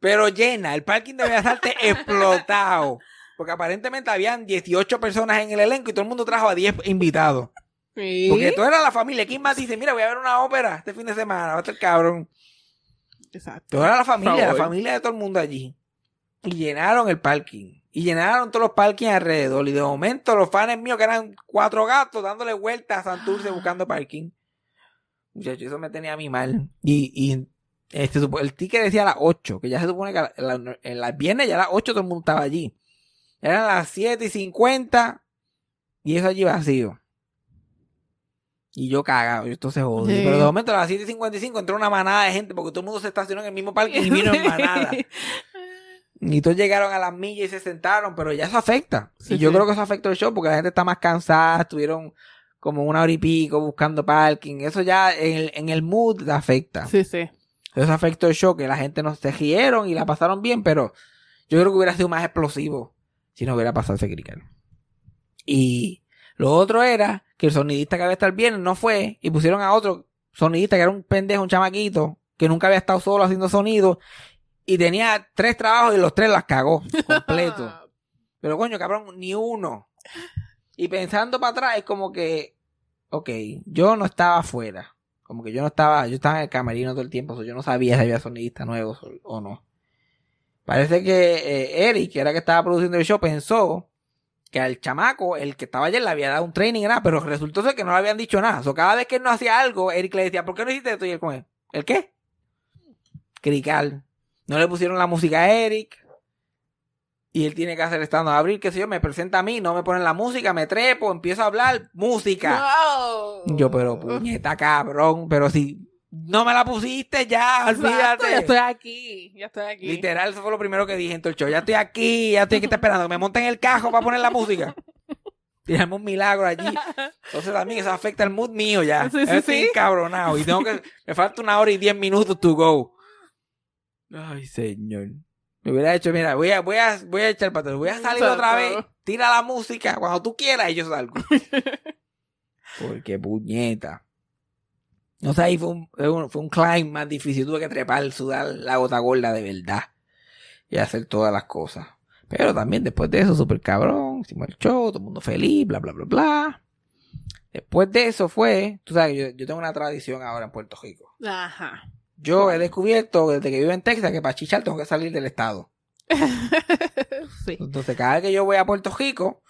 Pero llena, el parking de Bellas Artes *laughs* explotado. Porque aparentemente habían 18 personas en el elenco y todo el mundo trajo a 10 invitados. Sí. Porque tú eras la familia. ¿Quién más dice, mira, voy a ver una ópera este fin de semana? Va a estar cabrón. Exacto. Tú eras la familia, la familia de todo el mundo allí. Y llenaron el parking. Y llenaron todos los parkings alrededor. Y de momento los fans míos, que eran cuatro gatos, dándole vueltas a Santurce buscando parking. Muchachos, eso me tenía a mí mal. Y, y este, el ticket decía a las 8, que ya se supone que la- en las viernes ya a las 8 todo el mundo estaba allí. Eran las 7 y 50 y eso allí vacío. Y yo cagado, y esto se. Sí. Pero de momento a las 7 y 55 entró una manada de gente porque todo el mundo se estacionó en el mismo parque y vino en *laughs* manada. Y todos llegaron a las millas y se sentaron, pero ya eso afecta. Sí, y yo sí. creo que eso afectó el show porque la gente está más cansada, estuvieron como una hora y pico buscando parking. Eso ya en el, en el mood afecta. Sí, sí. Eso afectó el show, que la gente no se rieron y la pasaron bien, pero yo creo que hubiera sido más explosivo si no hubiera pasado ese crical. Y lo otro era que el sonidista que había estar bien no fue y pusieron a otro sonidista que era un pendejo, un chamaquito, que nunca había estado solo haciendo sonido y tenía tres trabajos y los tres las cagó completo. *laughs* Pero coño, cabrón, ni uno. Y pensando para atrás es como que, ok, yo no estaba afuera. Como que yo no estaba, yo estaba en el camerino todo el tiempo, so yo no sabía si había sonidistas nuevos o, o no. Parece que eh, Eric, que era el que estaba produciendo el show, pensó que al chamaco, el que estaba ayer, le había dado un training nada, pero resultó ser que no le habían dicho nada. So, cada vez que él no hacía algo, Eric le decía, ¿por qué no hiciste esto? Y él como, ¿el qué? Crical. No le pusieron la música a Eric. Y él tiene que hacer estando a abrir, qué sé yo, me presenta a mí, no me ponen la música, me trepo, empiezo a hablar, música. No. Yo, pero puñeta, cabrón, pero si no me la pusiste ya, olvídate. ya estoy aquí. Ya estoy aquí. Literal, eso fue lo primero que dije en todo el show. Ya estoy aquí, ya estoy aquí, esperando que me monten el cajo para poner la música. *laughs* Tirarme un milagro allí. Entonces también eso afecta el mood mío ya. Sí, sí, estoy sí. encabronado y tengo que, me falta una hora y diez minutos to go. *laughs* Ay, señor. Me hubiera hecho, mira, voy a, voy a, voy a echar para. Voy a salir otra vez. Tira la música. Cuando tú quieras y yo salgo. *laughs* Porque puñeta. No sé, ahí fue un, fue un, fue un climb más difícil. Tuve que trepar, sudar la gota gorda de verdad. Y hacer todas las cosas. Pero también después de eso, súper cabrón. Hicimos el show, todo el mundo feliz, bla, bla, bla, bla. Después de eso fue, tú sabes, yo, yo tengo una tradición ahora en Puerto Rico. Ajá. Yo he descubierto desde que vivo en Texas que para chichar tengo que salir del estado. *laughs* sí. Entonces, cada vez que yo voy a Puerto Rico,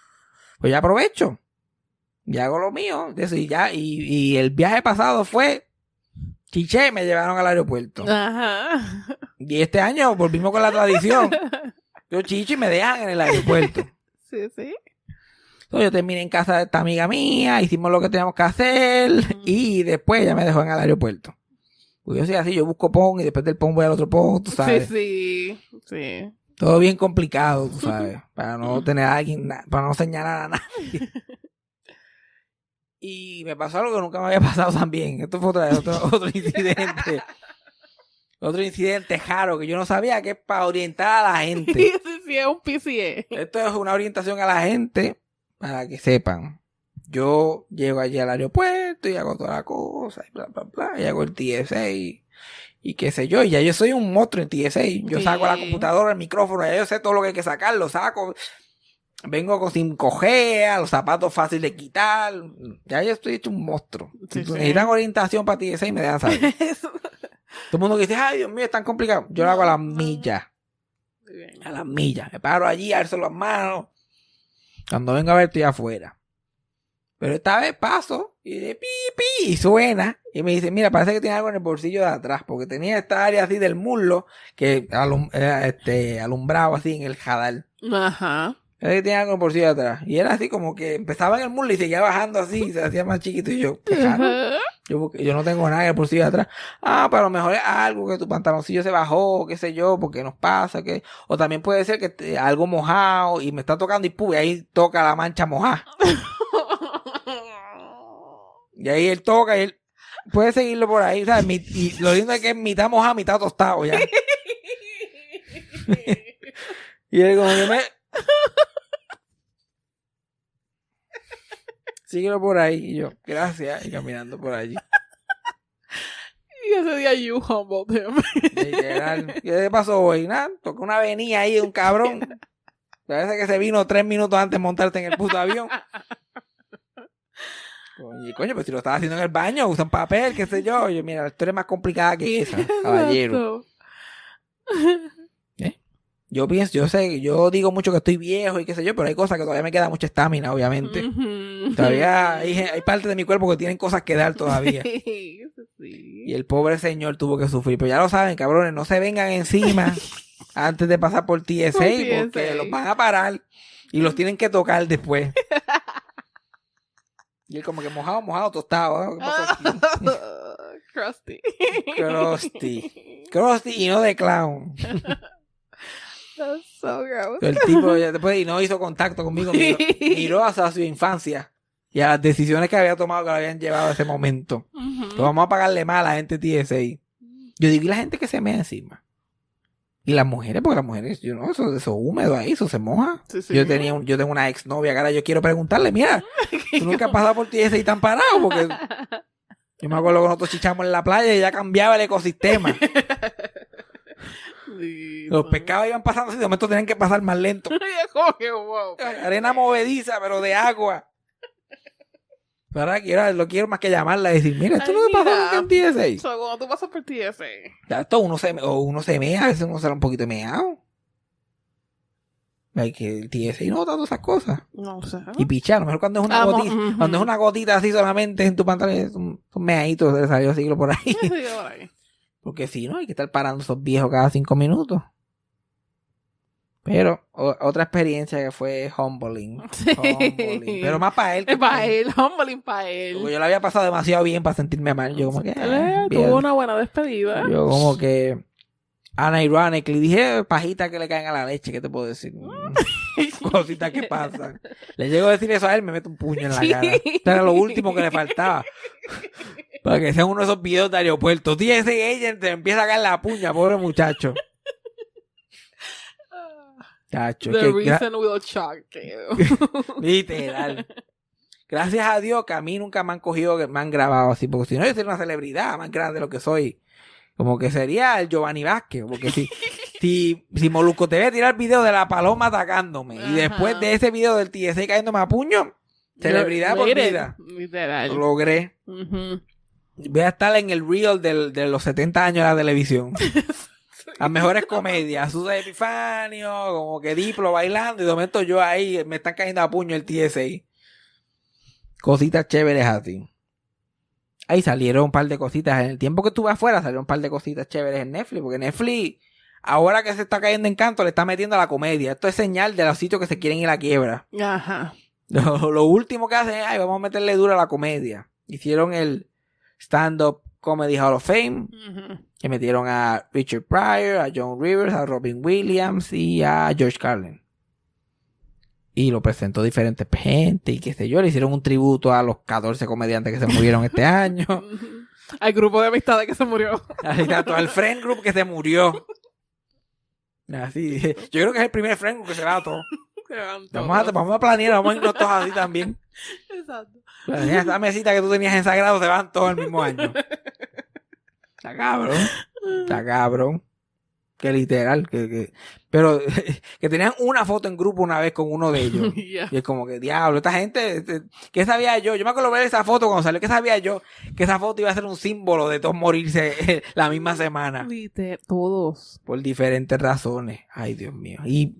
pues ya aprovecho. Y hago lo mío. De eso, y, ya, y, y el viaje pasado fue chiché y me llevaron al aeropuerto. Ajá. Y este año volvimos con la tradición. *laughs* Yo chicho y me dejan en el aeropuerto. Sí, sí. Entonces, yo terminé en casa de esta amiga mía, hicimos lo que teníamos que hacer y después ya me dejó en el aeropuerto. Pues yo soy así, yo busco pon y después del pon voy al otro pon, tú sabes. Sí, sí. Sí. Todo bien complicado, tú sabes, *laughs* para no tener a alguien, para no señalar a nadie. *laughs* Y me pasó algo que nunca me había pasado también. Esto fue otra, otro, *laughs* otro incidente. Otro incidente raro que yo no sabía que es para orientar a la gente. Sí, sí, sí, es un PCA. Esto es una orientación a la gente para que sepan. Yo llego allí al aeropuerto y hago toda la cosa y bla, bla, bla. Y hago el TSA y, y qué sé yo. Y ya yo soy un monstruo en TSA. Yo Sí. saco la computadora, el micrófono, ya yo sé todo lo que hay que sacar, lo saco. Vengo con sin cojea, los zapatos fáciles de quitar. Ya yo estoy hecho un monstruo. Sí, si sí. necesitan orientación para TSA y me dejan saber. *laughs* todo el mundo que dice, ay Dios mío, es tan complicado. Yo lo hago a las millas a las millas. Me paro allí, alzo las manos. Cuando vengo a ver, estoy afuera. Pero esta vez paso y de pi, pi, y suena. Y me dice, mira, parece que tiene algo en el bolsillo de atrás. Porque tenía esta área así del muslo que alum- era, este, alumbrado así en el jadal. Ajá. Parece que tenía algo en el bolsillo de atrás. Y era así como que empezaba en el muslo y seguía bajando así. y se hacía más chiquito. Y yo. Yo, yo no tengo nada en el bolsillo de atrás. Ah, pero a lo mejor es algo que tu pantaloncillo se bajó, qué sé yo, porque nos pasa, que o también puede ser que te- algo mojado y me está tocando y pum, y ahí toca la mancha mojada. *laughs* Y ahí él toca y él puede seguirlo por ahí, ¿sabes? Mi- y lo lindo es que es mitad mojado, mitad tostado ya. *laughs* Y él como que me... Síguelo por ahí. Y yo, gracias. Y caminando por allí. Y ese día you humbled him. Literal. ¿Qué pasó hoy? Nada, tocó una avenida ahí de un cabrón. *laughs* Parece que se vino tres minutos antes de montarte en el puto avión. Coño, coño, pues si lo estaba haciendo en el baño, usan papel, qué sé yo. *laughs* Yo, mira, la historia es más complicada que esa, caballero. *laughs* Exacto. Yo pienso, yo sé, yo digo mucho que estoy viejo y qué sé yo, pero hay cosas que todavía me queda mucha estamina, obviamente. Todavía hay, hay partes de mi cuerpo que tienen cosas que dar todavía. *laughs* Sí. Y el pobre señor tuvo que sufrir. Pero ya lo saben, cabrones, no se vengan encima antes de pasar por TSA, Por TSA. porque los van a parar y los tienen que tocar después. Y él como que mojado, mojado, tostado. ¿eh? ¿Qué pasó aquí? *laughs* Crusty. Krusty. Krusty y no de clown. *laughs* That's so gross. El tipo ya después y no hizo contacto conmigo. Miró, *laughs* miró hasta su infancia. y a las decisiones que había tomado que lo habían llevado a ese momento. Pues vamos a pagarle más a la gente TSA. Yo digo, y la gente que se mea encima. Y las mujeres, porque las mujeres, yo no, eso, eso húmedo ahí, eso se moja. Sí, sí. Yo tenía un, yo tengo una exnovia ahora yo quiero preguntarle, mira, *laughs* tú nunca has pasado por TSA y tan parado, porque yo me acuerdo que nosotros chichamos en la playa y ya cambiaba el ecosistema. Sí, Los pescados iban pasando así, de momento tenían que pasar más lento. *laughs* Arena movediza, pero de agua. Pero ahora quiero, lo quiero más que llamarla y decir, mira, esto Ay, no me pasó mira. nunca en TSA. So, cuando tú pasas por TSA. Ya, esto uno se, o uno se mea, a veces uno sale un poquito meado. Hay que el TSA no todas esas cosas. No sé. Y pichar, a lo mejor cuando es una gotita, cuando es una gotita así solamente en tu pantalón, son, son meaditos salió siglo por ahí. *laughs* Sí, por ahí. Porque si no, hay que estar parando esos viejos cada cinco minutos. Pero o- otra experiencia que fue humbling. *laughs* Sí. humbling. Pero más para él. que para él, humbling para él. Porque yo la había pasado demasiado bien para sentirme mal. Yo como que... Eh, tuvo una buena despedida. Yo como que... Unironically dije pajitas que le caen a la leche, ¿qué te puedo decir? Mm, *laughs* Cositas que pasan. Le llego a decir eso a él, me meto un puño en la cara. Eso era lo último que le faltaba. *laughs* Para que sea uno de esos videos de aeropuerto. Tía, ese agent te empieza a caer la puña, pobre muchacho. The reason will shock you. literal. Gracias a Dios que a mí nunca me han cogido, me han grabado así, porque si no yo sería una celebridad más grande de lo que soy. Como que sería el Giovanni Vázquez, porque si, *laughs* si, si Molusco TV tirar el video de la paloma atacándome y después de ese video del TSA cayéndome a puño, celebridad por vida. Literal. Lo logré. Ujú. Voy a estar en el reel del, de los 70 años de la televisión. *laughs* Las mejores comedias. Susa Epifanio, como que Diplo bailando. Y de momento yo ahí me están cayendo a puño el TSA. Cositas chéveres así. Ahí salieron un par de cositas. En el tiempo que estuve afuera salieron un par de cositas chéveres en Netflix. Porque Netflix, ahora que se está cayendo en canto, le está metiendo a la comedia. Esto es señal de los sitios que se quieren ir a la quiebra. Ajá. Lo, lo último que hacen es, ay, vamos a meterle duro a la comedia. Hicieron el Stand-Up Comedy Hall of Fame, Ujú. Que metieron a Richard Pryor, a John Rivers, a Robin Williams y a George Carlin. Y lo presentó diferentes gente y qué sé yo. Le hicieron un tributo a los 14 comediantes que se murieron este año. *laughs* Al grupo de amistades que se murió. El friend group que se murió. Así, yo creo que es el primer friend group que se va a todo. Vamos a, vamos a planear, vamos a irnos todos así también. Exacto. Planea esa mesita que tú tenías en Sagrado, se van todos el mismo año. *laughs* Está cabrón. Está cabrón. Que literal. Que, que- pero *laughs* que tenían una foto en grupo una vez con uno de ellos. *laughs* Y es como que, diablo, esta gente, este, ¿qué sabía yo? Yo me acuerdo ver esa foto cuando salió, ¿qué sabía yo? Que esa foto iba a ser un símbolo de todos morirse eh, *laughs* la misma semana. Liter- Todos. Por diferentes razones. Ay, Dios mío. Y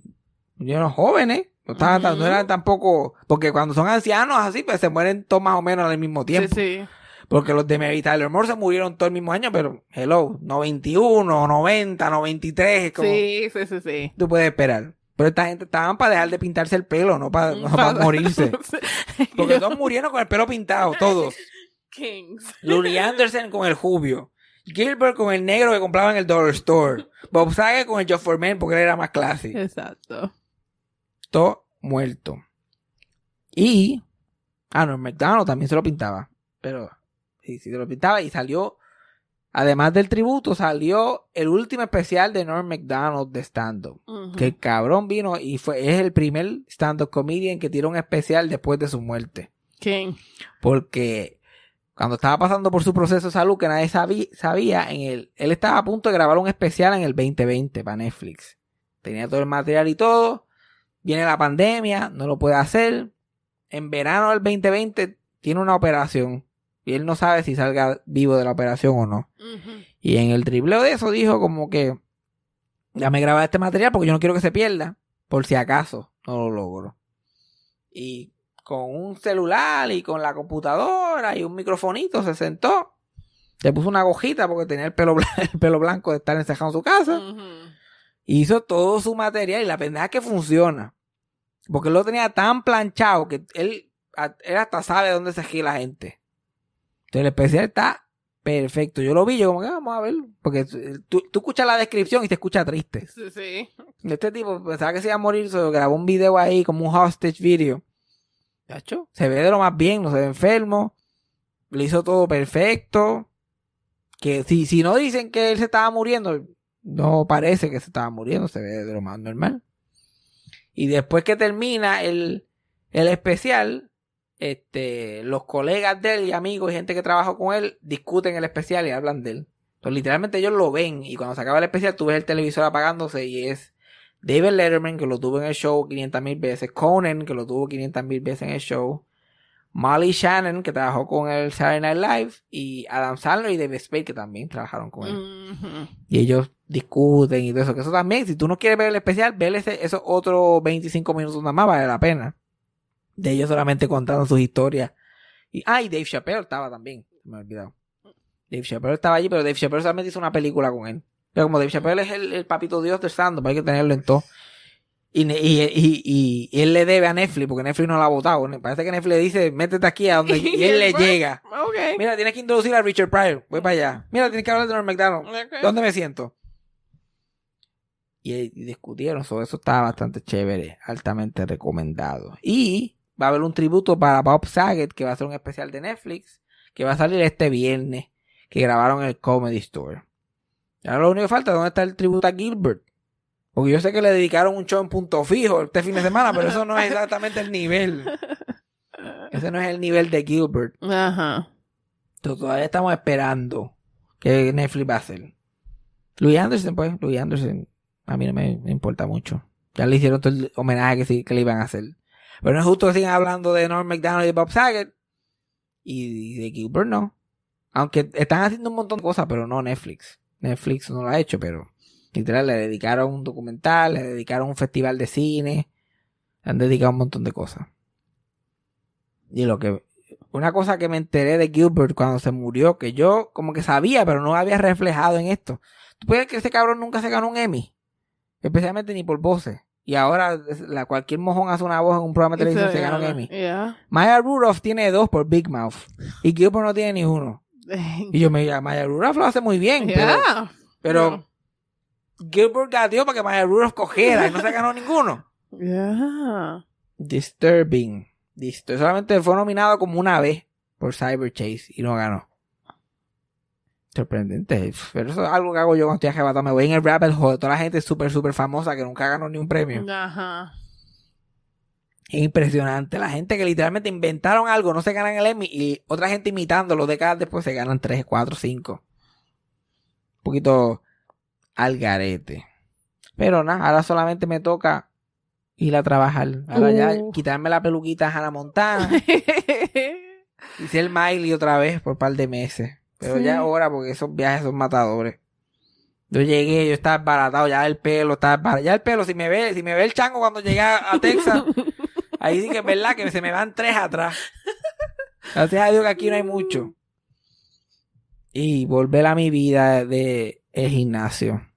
yo eran jóvenes. No, estaban tan- no eran tampoco, porque cuando son ancianos así, pues se mueren todos más o menos al mismo tiempo. Sí, sí. Porque los de Mary Tyler Moore se murieron todo el mismo año, pero hello, 91, 90, 93, es como Sí, sí, sí, sí. tú puedes esperar. Pero esta gente estaban para dejar de pintarse el pelo, no para, no para *laughs* morirse. *laughs* Porque todos murieron con el pelo pintado, todos. *laughs* Kings. Looney Anderson con el jubio. Gilbert con el negro que compraba en el Dollar Store. Bob Saget con el Joe Forman porque él era más clase. Exacto. Todo muerto. Y... Ah, no, el McDonald también se lo pintaba. Pero... Pintaba y salió... Además del tributo, salió el último especial de Norm McDonald de stand-up. Que el cabrón vino y fue, es el primer stand-up comedian que tiró un especial después de su muerte. King. Porque cuando estaba pasando por su proceso de salud que nadie sabí- sabía, en el, él estaba a punto de grabar un especial en el 2020 para Netflix. Tenía todo el material y todo. Viene la pandemia, no lo puede hacer. En verano del 2020 tiene una operación. Y él no sabe si salga vivo de la operación o no. Y en el tripleo de eso dijo como que ya me graba este material porque yo no quiero que se pierda. Por si acaso no lo logro. Y con un celular y con la computadora y un microfonito se sentó. Se puso una gojita porque tenía el pelo, *laughs* el pelo blanco de estar encerrado en su casa. Hizo todo su material y la pendeja es que funciona. Porque él lo tenía tan planchado que él, él hasta sabe dónde se gira la gente. Entonces el especial está perfecto. Yo lo vi, yo como que "Ah, vamos a verlo. Porque tú, tú escuchas la descripción y te escucha triste. Sí, sí. Este tipo pensaba que se iba a morir, se grabó un video ahí como un hostage video. Chacho, se ve de lo más bien, no se ve enfermo. Le hizo todo perfecto. Que si, si no dicen que él se estaba muriendo, no parece que se estaba muriendo, se ve de lo más normal. Y después que termina el, el especial, este, los colegas de él y amigos y gente que trabajó con él discuten el especial y hablan de él. Entonces, literalmente ellos lo ven y cuando se acaba el especial tú ves el televisor apagándose y es David Letterman que lo tuvo en el show 500 mil veces, Conan que lo tuvo 500 mil veces en el show, Molly Shannon que trabajó con el Saturday Night Live y Adam Sandler y David Spade que también trabajaron con él. Y ellos discuten y todo eso. Que eso también, si tú no quieres ver el especial, ver esos otros 25 minutos nada más vale la pena. De ellos solamente contando sus historias. Y, ah, y Dave Chappelle estaba también. Me he olvidado. Dave Chappelle estaba allí, pero Dave Chappelle solamente hizo una película con él. Pero como Dave Chappelle es el, el papito dios de stand hay que tenerlo en todo. Y, y, y, él le debe a Netflix, porque Netflix no lo ha votado. Parece que Netflix le dice, métete aquí a donde... *laughs* Y él le llega. Mira, tienes que introducir a Richard Pryor. Voy para allá. Mira, tienes que hablar de Norm McDonald. ¿Dónde me siento? Y, y discutieron sobre eso. Estaba bastante chévere. Altamente recomendado. Y va a haber un tributo para Bob Saget, que va a ser un especial de Netflix, que va a salir este viernes, que grabaron en el Comedy Store. Ahora lo único que falta es dónde está el tributo a Gilbert. Porque yo sé que le dedicaron un show en punto fijo este fin de semana, pero eso no es exactamente el nivel. *laughs* Ese no es el nivel de Gilbert. Ajá. Entonces, todavía estamos esperando que Netflix va a hacer. Louis Anderson, pues, Louis Anderson, a mí no me, me importa mucho. Ya le hicieron todo el homenaje que, sí, que le iban a hacer. Pero no es justo que sigan hablando de Norm MacDonald y de Bob Saget. Y, de Gilbert no. Aunque están haciendo un montón de cosas, pero no Netflix. Netflix no lo ha hecho, pero literal le dedicaron un documental, le dedicaron un festival de cine, le han dedicado un montón de cosas. Y lo que una cosa que me enteré de Gilbert cuando se murió, que yo como que sabía, pero no había reflejado en esto. ¿Tú puedes creer que ese cabrón nunca se ganó un Emmy? Especialmente ni por voces. Y ahora la, cualquier mojón hace una voz en un programa de televisión y se gana un Emmy. Yeah. Maya Rudolph tiene dos por Big Mouth. Y Gilbert no tiene ni uno. *laughs* Y yo me diga, Maya Rudolph lo hace muy bien. Pero, Yeah. pero Gilbert gateó para que Maya Rudolph cogiera y no se ganó ninguno. *laughs* Disturbing. Distur- Solamente fue nominado como una vez por Cyber Chase y no ganó. Sorprendente. Pero eso es algo que hago yo cuando estoy arrebatado. Me voy en el rabbit hole. Toda la gente súper, súper famosa que nunca ganó ni un premio. Ajá. Es impresionante. La gente que literalmente inventaron algo, no se ganan el Emmy y otra gente imitándolo décadas después se ganan 3, 4, 5. Un poquito al garete. Pero nada, ahora solamente me toca ir a trabajar. Ahora ya quitarme la peluquita a Hannah Montana y ser Miley otra vez por un par de meses. Pero Sí. ya es hora porque esos viajes son matadores. Yo llegué, yo estaba baratado, ya el pelo, estaba. Ya el pelo, si me ve, si me ve el chango cuando llegué a, a Texas, *laughs* ahí sí que es verdad que se me van tres atrás. Gracias a Dios que aquí no hay mucho. Y volver a mi vida de el gimnasio.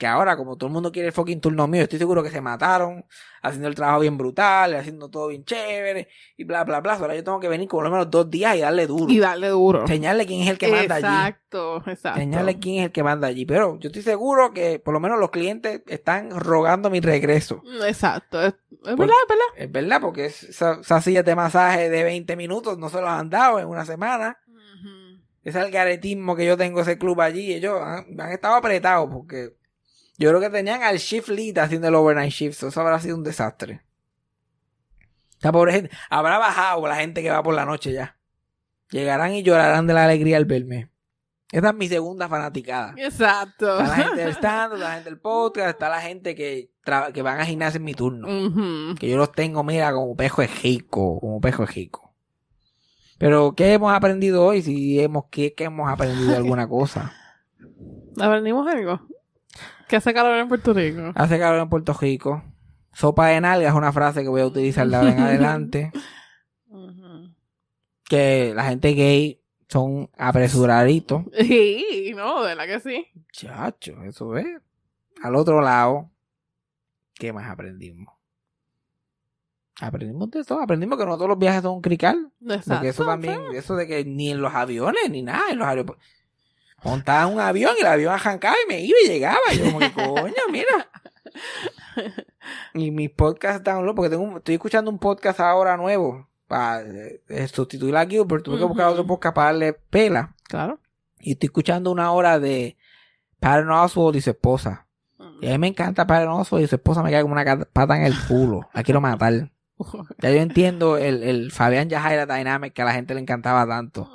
Que ahora, como todo el mundo quiere el fucking turno mío, estoy seguro que se mataron, haciendo el trabajo bien brutal, haciendo todo bien chévere, y bla, bla, bla. Ahora yo tengo que venir por lo menos dos días y darle duro. y darle duro. Señalarle quién es el que manda allí. Exacto, exacto. Señale quién es el que manda allí. Pero yo estoy seguro que por lo menos los clientes están rogando mi regreso. Exacto. Es, es verdad, es verdad. Es verdad, porque es- esa- esas sillas de masaje de 20 minutos no se los han dado en una semana. Ese algaretismo que yo tengo ese club allí. Ellos han, han estado apretados porque yo creo que tenían al shift lead haciendo el overnight shift. Eso habrá sido un desastre. Esta pobre gente habrá bajado la gente que va por la noche ya. Llegarán y llorarán de la alegría al verme. Esta es mi segunda fanaticada. Exacto. Está la gente del *laughs* stand, está la gente del podcast, está la gente que, que van a gimnasio en mi turno. Que yo los tengo, mira, como pejo ejico, como pejo ejico. Pero, ¿qué hemos aprendido hoy? Si hemos, ¿qué, qué hemos aprendido alguna cosa? *laughs* ¿Aprendimos algo? Que hace calor en Puerto Rico. Hace calor en Puerto Rico. Sopa de nalga es una frase que voy a utilizar de ahora en *laughs* adelante. Que la gente gay son apresuraditos. Sí, no, de la que sí. Chacho, eso es. Al otro lado, ¿qué más aprendimos? Aprendimos de todo. Aprendimos que no todos los viajes son un crical. Exacto. Porque eso también, eso de que ni en los aviones, ni nada, en los aeropuertos. Montaba un avión y el avión arrancaba y me iba y llegaba. Y yo como que, *laughs* coño, mira. Y mis podcasts download, porque tengo un- estoy escuchando un podcast ahora nuevo. para eh, sustituir a Gilbert, tuve que buscar otro podcast para darle pela. Claro. Y estoy escuchando una hora de Patton Oswald y su esposa. Y a mí me encanta Patton Oswald y su esposa me cae como una pata en el culo. La quiero matar. *laughs* Ya yo entiendo el, el Fabián Yajaira Dynamic que a la gente le encantaba tanto.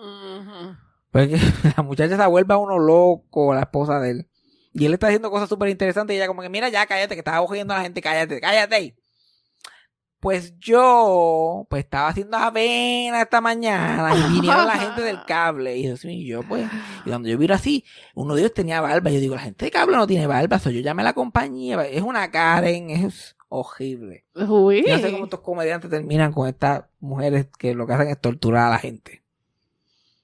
Porque *laughs* la muchacha se vuelve a uno loco, la esposa de él. Y él está haciendo cosas súper interesantes y ella como que, mira ya, cállate, que estaba cogiendo a la gente, cállate, cállate. Pues yo, pues estaba haciendo avena esta mañana y vinieron la gente del *laughs* cable. Y yo, y yo pues, y cuando yo miro así, uno de ellos tenía barba. Yo digo, la gente de cable no tiene barba, so yo llamé a la compañía. Es una Karen, es horrible. Uy. Yo no sé cómo estos comediantes terminan con estas mujeres que lo que hacen es torturar a la gente.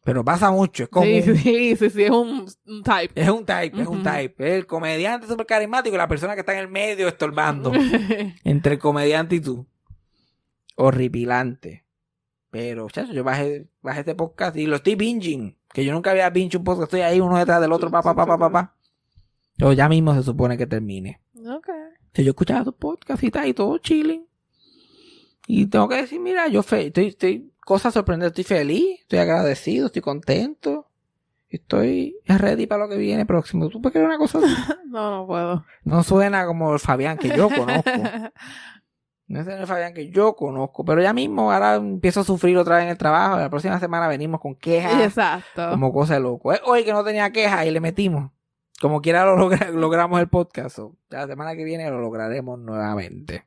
Pero pasa mucho, es como Sí, sí, sí, sí, es un, un type. es un type, es un type. Es el comediante súper carismático y la persona que está en el medio estorbando. *laughs* entre el comediante y tú. Horripilante. Pero, chacho, yo bajé, bajé este podcast y lo estoy binging. Que yo nunca había binge un podcast. Estoy ahí uno detrás del otro, pa, pa, pa, pa, pa, pa. Pero ya mismo se supone que termine. ok. Si yo escuchaba tu podcast y tal, y todo chilling. Y tengo que decir, mira, yo fe estoy, estoy, cosas sorprendentes, estoy feliz, estoy agradecido, estoy contento. Estoy ready para lo que viene próximo. ¿Tú puedes creer una cosa así? *laughs* No, no puedo. No suena como el Fabián que yo conozco. *laughs* No es el Fabián que yo conozco. Pero ya mismo ahora empiezo a sufrir otra vez en el trabajo. La próxima semana venimos con quejas. Exacto. Como cosa de loco. Hoy que no tenía quejas y le metimos. Como quiera lo logra- *laughs* logramos el podcast. So, la semana que viene lo lograremos nuevamente.